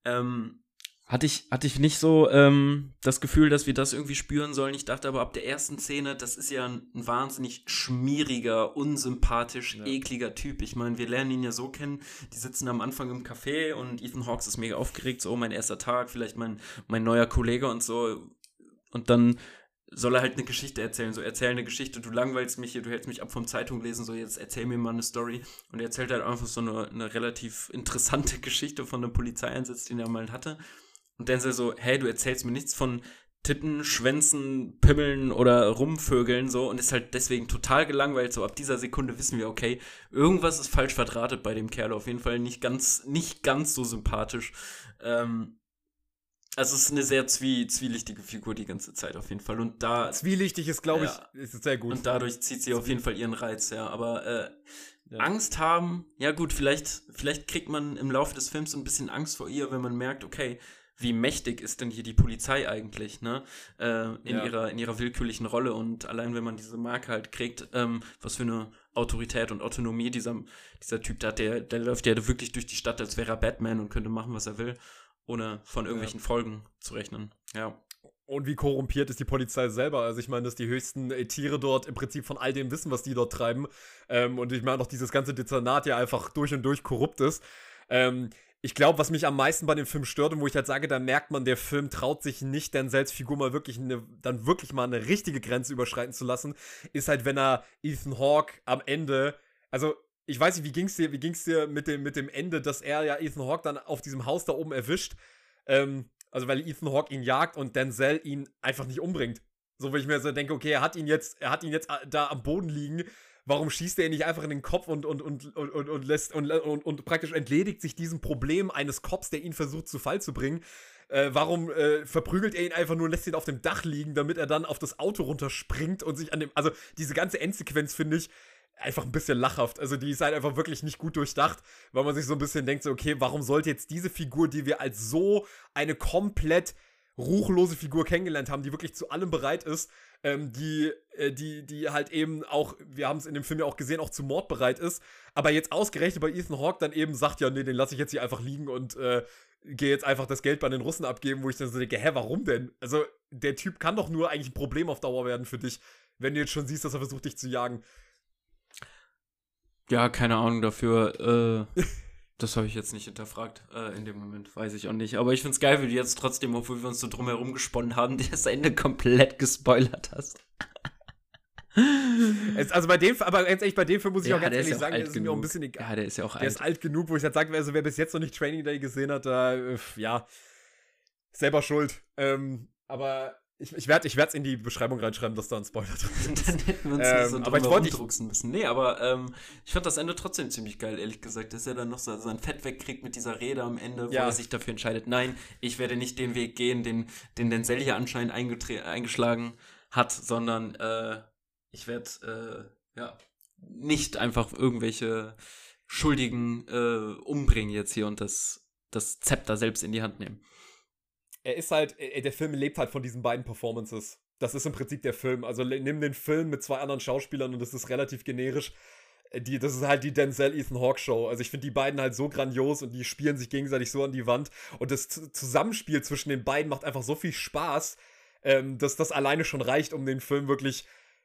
Ähm, hatte ich, hatte ich nicht so ähm, das Gefühl, dass wir das irgendwie spüren sollen. Ich dachte aber ab der ersten Szene, das ist ja ein, ein wahnsinnig schmieriger, unsympathisch, ja. ekliger Typ. Ich meine, wir lernen ihn ja so kennen. Die sitzen am Anfang im Café und Ethan Hawks ist mega aufgeregt, so, oh, mein erster Tag, vielleicht mein, mein neuer Kollege und so. Und dann soll er halt eine Geschichte erzählen. So, erzähl eine Geschichte, du langweilst mich hier, du hältst mich ab vom Zeitung lesen, so jetzt erzähl mir mal eine Story. Und er erzählt halt einfach so eine, eine relativ interessante [laughs] Geschichte von einem Polizeieinsatz, den er mal hatte. Und Denzel so, hey, du erzählst mir nichts von Titten, Schwänzen, Pimmeln oder Rumvögeln so und ist halt deswegen total gelangweilt. So ab dieser Sekunde wissen wir, okay, irgendwas ist falsch verdrahtet bei dem Kerl. Auf jeden Fall nicht ganz, nicht ganz so sympathisch. Ähm, also es ist eine sehr zwie zwielichtige Figur die ganze Zeit auf jeden Fall. Und da. Zwielichtig ist, glaube Ja. ich, ist sehr gut. Und dadurch zieht sie auf jeden Fall ihren Reiz, ja. Aber äh, Ja. Angst haben, ja gut, vielleicht, vielleicht kriegt man im Laufe des Films so ein bisschen Angst vor ihr, wenn man merkt, okay, wie mächtig ist denn hier die Polizei eigentlich, ne? Äh, in, Ja. ihrer, in ihrer willkürlichen Rolle. Und allein wenn man diese Marke halt kriegt, ähm, was für eine Autorität und Autonomie dieser, dieser Typ da hat, der, der läuft ja wirklich durch die Stadt, als wäre er Batman und könnte machen, was er will, ohne von irgendwelchen Folgen zu rechnen. Ja. Und wie korrumpiert ist die Polizei selber? Also ich meine, dass die höchsten äh, Tiere dort im Prinzip von all dem wissen, was die dort treiben. Ähm, und ich meine auch dieses ganze Dezernat ja einfach durch und durch korrupt ist. Ähm, ich glaube, was mich am meisten bei dem Film stört und wo ich halt sage, da merkt man, der Film traut sich nicht, Denzels Figur mal wirklich eine, dann wirklich mal eine richtige Grenze überschreiten zu lassen, ist halt, wenn er Ethan Hawke am Ende, also ich weiß nicht, wie ging's dir, wie ging's dir mit dem, mit dem Ende, dass er ja Ethan Hawke dann auf diesem Haus da oben erwischt, ähm, also weil Ethan Hawke ihn jagt und Denzel ihn einfach nicht umbringt. So, wo ich mir so denke, okay, er hat ihn jetzt, er hat ihn jetzt äh, da am Boden liegen. Warum schießt er ihn nicht einfach in den Kopf und, und, und, und, und, und lässt und, und, und praktisch entledigt sich diesem Problem eines Cops, der ihn versucht zu Fall zu bringen? Äh, warum äh, verprügelt er ihn einfach nur und lässt ihn auf dem Dach liegen, damit er dann auf das Auto runterspringt und sich an dem. Also, diese ganze Endsequenz finde ich einfach ein bisschen lachhaft. Also, die ist halt einfach wirklich nicht gut durchdacht, weil man sich so ein bisschen denkt, so, okay, warum sollte jetzt diese Figur, die wir als so eine komplett ruchlose Figur kennengelernt haben, die wirklich zu allem bereit ist, ähm, die, äh, die, die halt eben auch, wir haben es in dem Film ja auch gesehen, auch zu Mord bereit ist, aber jetzt ausgerechnet bei Ethan Hawke dann eben sagt, ja, nee, den lasse ich jetzt hier einfach liegen und äh, gehe jetzt einfach das Geld bei den Russen abgeben, wo ich dann so denke, hä, warum denn? Also, der Typ kann doch nur eigentlich ein Problem auf Dauer werden für dich, wenn du jetzt schon siehst, dass er versucht, dich zu jagen. Ja, keine Ahnung dafür. Äh, [laughs] das habe ich jetzt nicht hinterfragt. Äh, in dem Moment weiß ich auch nicht. Aber ich find's geil, wie du jetzt trotzdem, obwohl wir uns so drumherum gesponnen haben, [laughs] das Ende komplett gespoilert hast. Es, also bei dem, aber ganz ehrlich, bei dem Film muss ich auch ganz der ehrlich ja auch sagen, das ist mir auch ein genug. bisschen egal. Ja, der ist ja auch Der alt. ist alt genug, wo ich jetzt sagen also wer bis jetzt noch nicht Training Day gesehen hat, da, äh, ja, selber schuld. Ähm, aber ich, ich werde es in die Beschreibung reinschreiben, dass da ein Spoiler drin [laughs] ist. Dann hätten wir uns Ähm, nicht so aber ich wollte müssen. Nee, aber ähm, ich fand das Ende trotzdem ziemlich geil, ehrlich gesagt, dass er dann noch so sein Fett wegkriegt mit dieser Rede am Ende, wo Ja. er sich dafür entscheidet, nein, ich werde nicht den Weg gehen, den, den Denzel hier anscheinend eingeschlagen hat, sondern äh, ich werde äh, ja nicht einfach irgendwelche Schuldigen äh, umbringen jetzt hier und das, das Zepter selbst in die Hand nehmen. Er ist halt, äh, der Film lebt halt von diesen beiden Performances. Das ist im Prinzip der Film. Also nimm den Film mit zwei anderen Schauspielern und das ist relativ generisch. Äh, Die, das ist halt die Denzel Ethan Hawke Show. Also ich finde die beiden halt so grandios und die spielen sich gegenseitig so an die Wand. Und das Zusammenspiel zwischen den beiden macht einfach so viel Spaß, ähm, dass das alleine schon reicht, um den Film wirklich,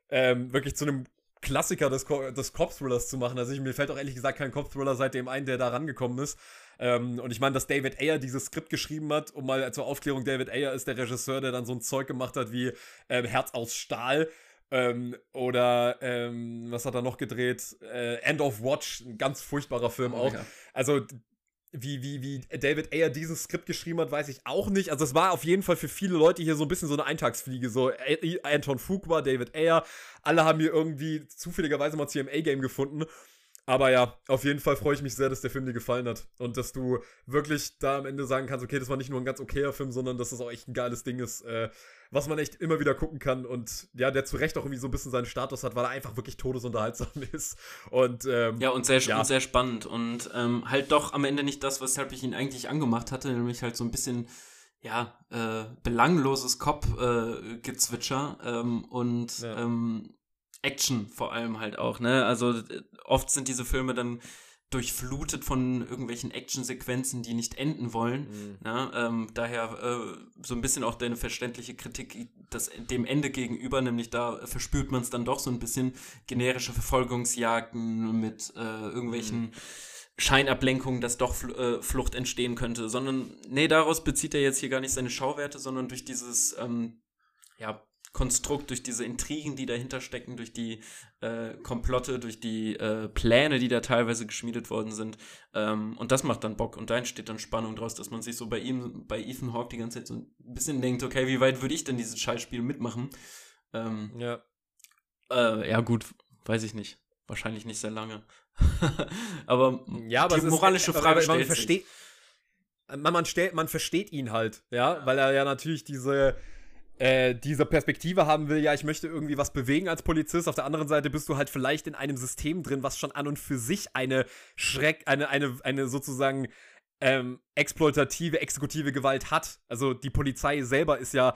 ähm, wirklich zu einem Klassiker des, Co des Cop-Thrillers zu machen. Also ich, mir fällt auch ehrlich gesagt kein Cop-Thriller seitdem ein, der da rangekommen ist. Ähm, und ich meine, dass David Ayer dieses Skript geschrieben hat, um mal zur Aufklärung, David Ayer ist der Regisseur, der dann so ein Zeug gemacht hat wie ähm, Herz aus Stahl. Ähm, oder ähm, was hat er noch gedreht? Äh, End of Watch, ein ganz furchtbarer Film auch. Ja. Also wie, wie, wie David Ayer dieses Skript geschrieben hat, weiß ich auch nicht. Also es war auf jeden Fall für viele Leute hier so ein bisschen so eine Eintagsfliege. So Anton Fuqua, David Ayer, alle haben hier irgendwie zufälligerweise mal CMA-Game gefunden. Aber ja, auf jeden Fall freue ich mich sehr, dass der Film dir gefallen hat. Und dass du wirklich da am Ende sagen kannst, okay, das war nicht nur ein ganz okayer Film, sondern dass das auch echt ein geiles Ding ist, äh, was man echt immer wieder gucken kann. Und ja, der zu Recht auch irgendwie so ein bisschen seinen Status hat, weil er einfach wirklich todesunterhaltsam [laughs] ist. Und ähm, Ja, und sehr, Ja. und sehr spannend. Und ähm, halt doch am Ende nicht das, weshalb ich ihn eigentlich angemacht hatte, nämlich halt so ein bisschen, ja, äh, belangloses Cop-Gezwitscher ähm, und Ja. ähm, Action vor allem halt auch, ne? Also äh, oft sind diese Filme dann durchflutet von irgendwelchen Actionsequenzen, die nicht enden wollen. Mhm. Ne? Ähm, daher äh, so ein bisschen auch deine verständliche Kritik das, dem Ende gegenüber, nämlich da verspürt man es dann doch so ein bisschen generische Verfolgungsjagden mit äh, irgendwelchen Scheinablenkungen, dass doch Fl äh, Flucht entstehen könnte, sondern nee, daraus bezieht er jetzt hier gar nicht seine Schauwerte, sondern durch dieses ähm, ja, Konstrukt, durch diese Intrigen, die dahinter stecken, durch die äh, Komplotte, durch die äh, Pläne, die da teilweise geschmiedet worden sind. Ähm, und das macht dann Bock und da entsteht dann Spannung draus, dass man sich so bei ihm, bei Ethan Hawke die ganze Zeit so ein bisschen denkt, okay, wie weit würde ich denn dieses Scheißspiel mitmachen? Ähm, Ja. äh, ja, gut, weiß ich nicht. Wahrscheinlich nicht sehr lange. [laughs] aber Ja, aber die es ist- moralische aber- Frage stellt sich. versteht, man, man, stellt, man versteht ihn halt, ja, weil er ja natürlich diese, äh, diese Perspektive haben will, ja, ich möchte irgendwie was bewegen als Polizist. Auf der anderen Seite bist du halt vielleicht in einem System drin, was schon an und für sich eine Schreck, eine, eine, eine sozusagen ähm, exploitative, exekutive Gewalt hat. Also die Polizei selber ist ja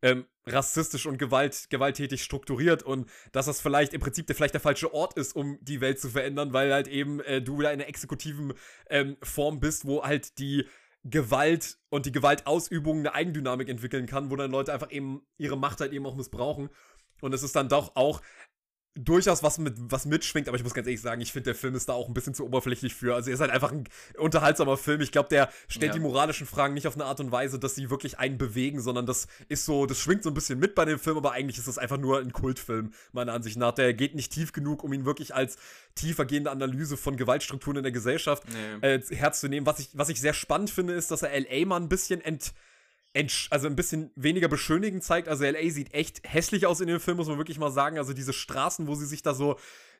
ähm, rassistisch und Gewalt, gewalttätig strukturiert und dass das vielleicht im Prinzip der, vielleicht der falsche Ort ist, um die Welt zu verändern, weil halt eben äh, du wieder in einer exekutiven ähm, Form bist, wo halt die Gewalt und die Gewaltausübung eine Eigendynamik entwickeln kann, wo dann Leute einfach eben ihre Macht halt eben auch missbrauchen. Und es ist dann doch auch durchaus was mit was mitschwingt, aber ich muss ganz ehrlich sagen, ich finde, der Film ist da auch ein bisschen zu oberflächlich für. Also er ist halt einfach ein unterhaltsamer Film. Ich glaube, der stellt Ja. die moralischen Fragen nicht auf eine Art und Weise, dass sie wirklich einen bewegen, sondern das ist so, das schwingt so ein bisschen mit bei dem Film, aber eigentlich ist das einfach nur ein Kultfilm, meiner Ansicht nach. Der geht nicht tief genug, um ihn wirklich als tiefergehende Analyse von Gewaltstrukturen in der Gesellschaft Nee. äh, herzunehmen. Was ich, was ich sehr spannend finde, ist, dass er L.A. mal ein bisschen ent, ent, also ein bisschen weniger beschönigend zeigt. Also L.A. sieht echt hässlich aus in dem Film, muss man wirklich mal sagen. Also diese Straßen, wo sie sich da so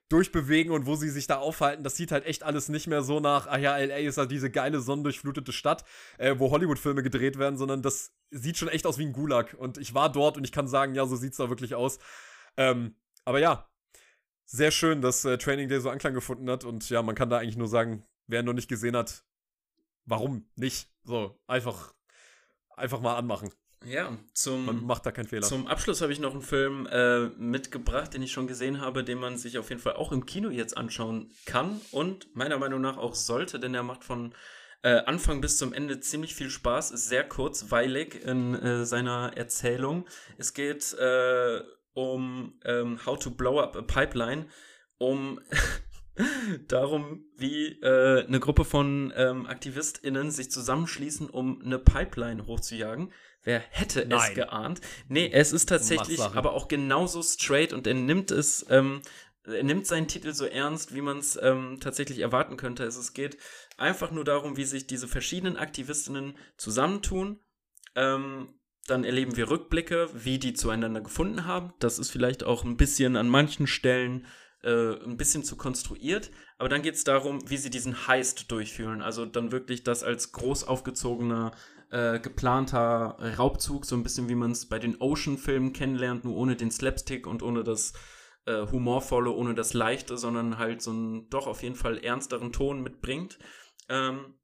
durchbewegen und wo sie sich da aufhalten, das sieht halt echt alles nicht mehr so nach, ach ja, L.A. ist halt diese geile, sonnendurchflutete Stadt, äh, wo Hollywood-Filme gedreht werden, sondern das sieht schon echt aus wie ein Gulag. Und ich war dort und ich kann sagen, ja, so sieht's da wirklich aus. Ähm, aber ja, sehr schön, dass äh, Training Day so Anklang gefunden hat und ja, man kann da eigentlich nur sagen, wer noch nicht gesehen hat, warum nicht? So, einfach, einfach mal anmachen. Ja, zum, Man macht da keinen Fehler. Zum Abschluss habe ich noch einen Film äh, mitgebracht, den ich schon gesehen habe, den man sich auf jeden Fall auch im Kino jetzt anschauen kann und meiner Meinung nach auch sollte, denn er macht von äh, Anfang bis zum Ende ziemlich viel Spaß, ist sehr kurzweilig in äh, seiner Erzählung. Es geht äh, um ähm, How to Blow Up a Pipeline, um [laughs] [laughs] darum, wie äh, eine Gruppe von ähm, AktivistInnen sich zusammenschließen, um eine Pipeline hochzujagen. Wer hätte es Nein. geahnt? Nee, es ist tatsächlich Machtsache. aber auch genauso straight und er nimmt es, ähm, er nimmt seinen Titel so ernst, wie man es ähm, tatsächlich erwarten könnte. Es, es geht einfach nur darum, wie sich diese verschiedenen Aktivistinnen zusammentun. Ähm, dann erleben wir Rückblicke, wie die zueinander gefunden haben. Das ist vielleicht auch ein bisschen an manchen Stellen äh, ein bisschen zu konstruiert. Aber dann geht es darum, wie sie diesen Heist durchführen. Also dann wirklich das als groß aufgezogener, äh, geplanter Raubzug, so ein bisschen wie man es bei den Ocean-Filmen kennenlernt, nur ohne den Slapstick und ohne das äh, Humorvolle, ohne das Leichte, sondern halt so einen doch auf jeden Fall ernsteren Ton mitbringt. Ähm,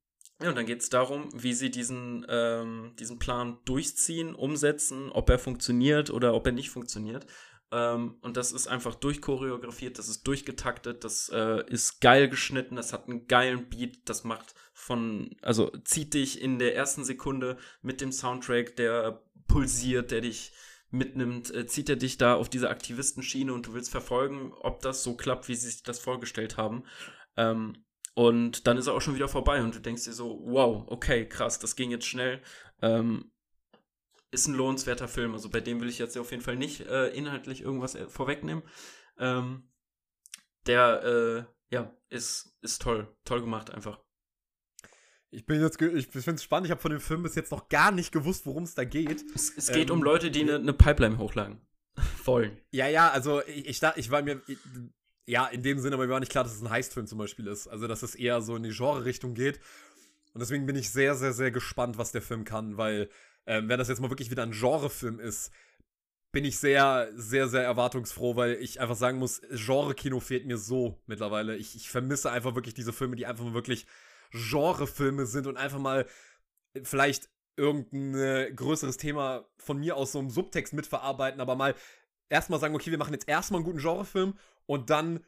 ja, und dann geht es darum, wie sie diesen, ähm, diesen Plan durchziehen, umsetzen, ob er funktioniert oder ob er nicht funktioniert. Ähm, und das ist einfach durchchoreografiert, das ist durchgetaktet, das äh, ist geil geschnitten, das hat einen geilen Beat, das macht von, also zieht dich in der ersten Sekunde mit dem Soundtrack, der pulsiert, der dich mitnimmt, äh, zieht er dich da auf diese Aktivistenschiene und du willst verfolgen, ob das so klappt, wie sie sich das vorgestellt haben. Ähm, und dann ist er auch schon wieder vorbei und du denkst dir so, wow, okay, krass, das ging jetzt schnell. Ähm, ist ein lohnenswerter Film. Also bei dem will ich jetzt auf jeden Fall nicht äh, inhaltlich irgendwas äh, vorwegnehmen. Ähm, der, äh, ja, ist, ist toll. Toll gemacht einfach. Ich bin jetzt, ich finde es spannend, ich habe von dem Film bis jetzt noch gar nicht gewusst, worum es da geht. Es, es geht Ähm, um Leute, die eine ne Pipeline hochlagen [laughs] wollen. Ja, ja, also ich, ich, dachte- ich war mir, ich, ja, in dem Sinne, aber mir war nicht klar, dass es ein Heistfilm zum Beispiel ist. Also, dass es eher so in die Genre-Richtung geht. Und deswegen bin ich sehr, sehr, sehr gespannt, was der Film kann, weil, ähm, wenn das jetzt mal wirklich wieder ein Genrefilm ist, bin ich sehr, sehr, sehr erwartungsfroh, weil ich einfach sagen muss, Genre-Kino fehlt mir so mittlerweile. Ich, ich vermisse einfach wirklich diese Filme, die einfach mal wirklich Genrefilme sind und einfach mal vielleicht irgendein äh, größeres Thema von mir aus so einem Subtext mitverarbeiten, aber mal erstmal sagen, okay, wir machen jetzt erstmal einen guten Genrefilm und dann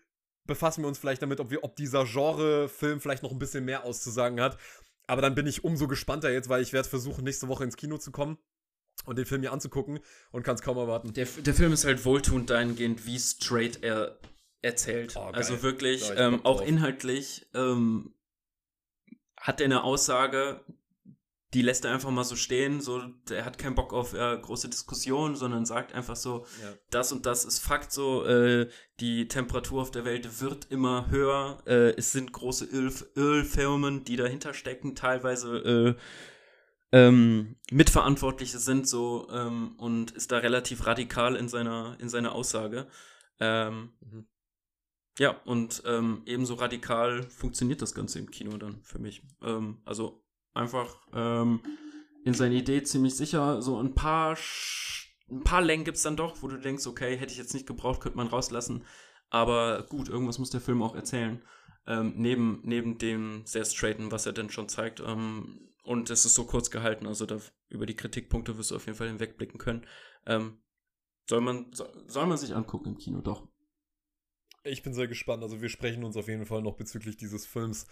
befassen wir uns vielleicht damit, ob wir, ob dieser Genrefilm vielleicht noch ein bisschen mehr auszusagen hat. Aber dann bin ich umso gespannter jetzt, weil ich werde versuchen, nächste Woche ins Kino zu kommen und den Film mir anzugucken und kann es kaum erwarten. Der, der Film ist halt wohltuend dahingehend, wie straight er erzählt. Oh, also wirklich, ich ähm, auch inhaltlich ähm, hat er eine Aussage, die lässt er einfach mal so stehen, so, der hat keinen Bock auf äh, große Diskussionen, sondern sagt einfach so, Ja. das und das ist Fakt so, äh, die Temperatur auf der Welt wird immer höher, äh, es sind große Öl Ölfirmen, die dahinter stecken, teilweise äh, ähm, Mitverantwortliche sind so ähm, und ist da relativ radikal in seiner, in seiner Aussage. Ähm, Mhm. Ja, und ähm, ebenso radikal funktioniert das Ganze im Kino dann für mich. Ähm, also einfach ähm, in seiner Idee ziemlich sicher. So ein paar, Sch ein paar Längen gibt es dann doch, wo du denkst, okay, hätte ich jetzt nicht gebraucht, könnte man rauslassen. Aber gut, irgendwas muss der Film auch erzählen. Ähm, neben, neben dem sehr straighten, was er denn schon zeigt. Ähm, und es ist so kurz gehalten, also da, über die Kritikpunkte wirst du auf jeden Fall hinwegblicken können. Ähm, soll, man, soll, soll man sich angucken im Kino, doch. Ich bin sehr gespannt. Also wir sprechen uns auf jeden Fall noch bezüglich dieses Films.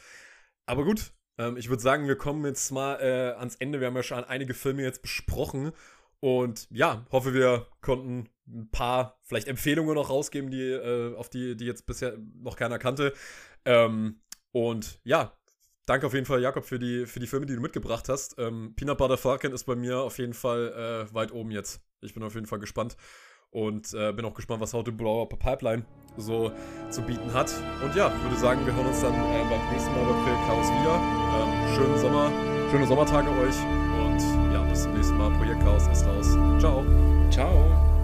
Aber gut, ähm, ich würde sagen, wir kommen jetzt mal äh, ans Ende. Wir haben ja schon einige Filme jetzt besprochen. Und ja, hoffe, wir konnten ein paar vielleicht Empfehlungen noch rausgeben, die, äh, auf die, die jetzt bisher noch keiner kannte. Ähm, und ja, danke auf jeden Fall, Jakob, für die, für die Filme, die du mitgebracht hast. Ähm, Peanut Butter Falcon ist bei mir auf jeden Fall äh, weit oben jetzt. Ich bin auf jeden Fall gespannt. Und äh, bin auch gespannt, was How to Blow Up a Pipeline so zu bieten hat. Und ja, würde sagen, wir hören uns dann äh, beim nächsten Mal bei Projekt Chaos wieder. Ähm, schönen Sommer, schöne Sommertage euch und ja, bis zum nächsten Mal. Projekt Chaos ist raus. Ciao. Ciao.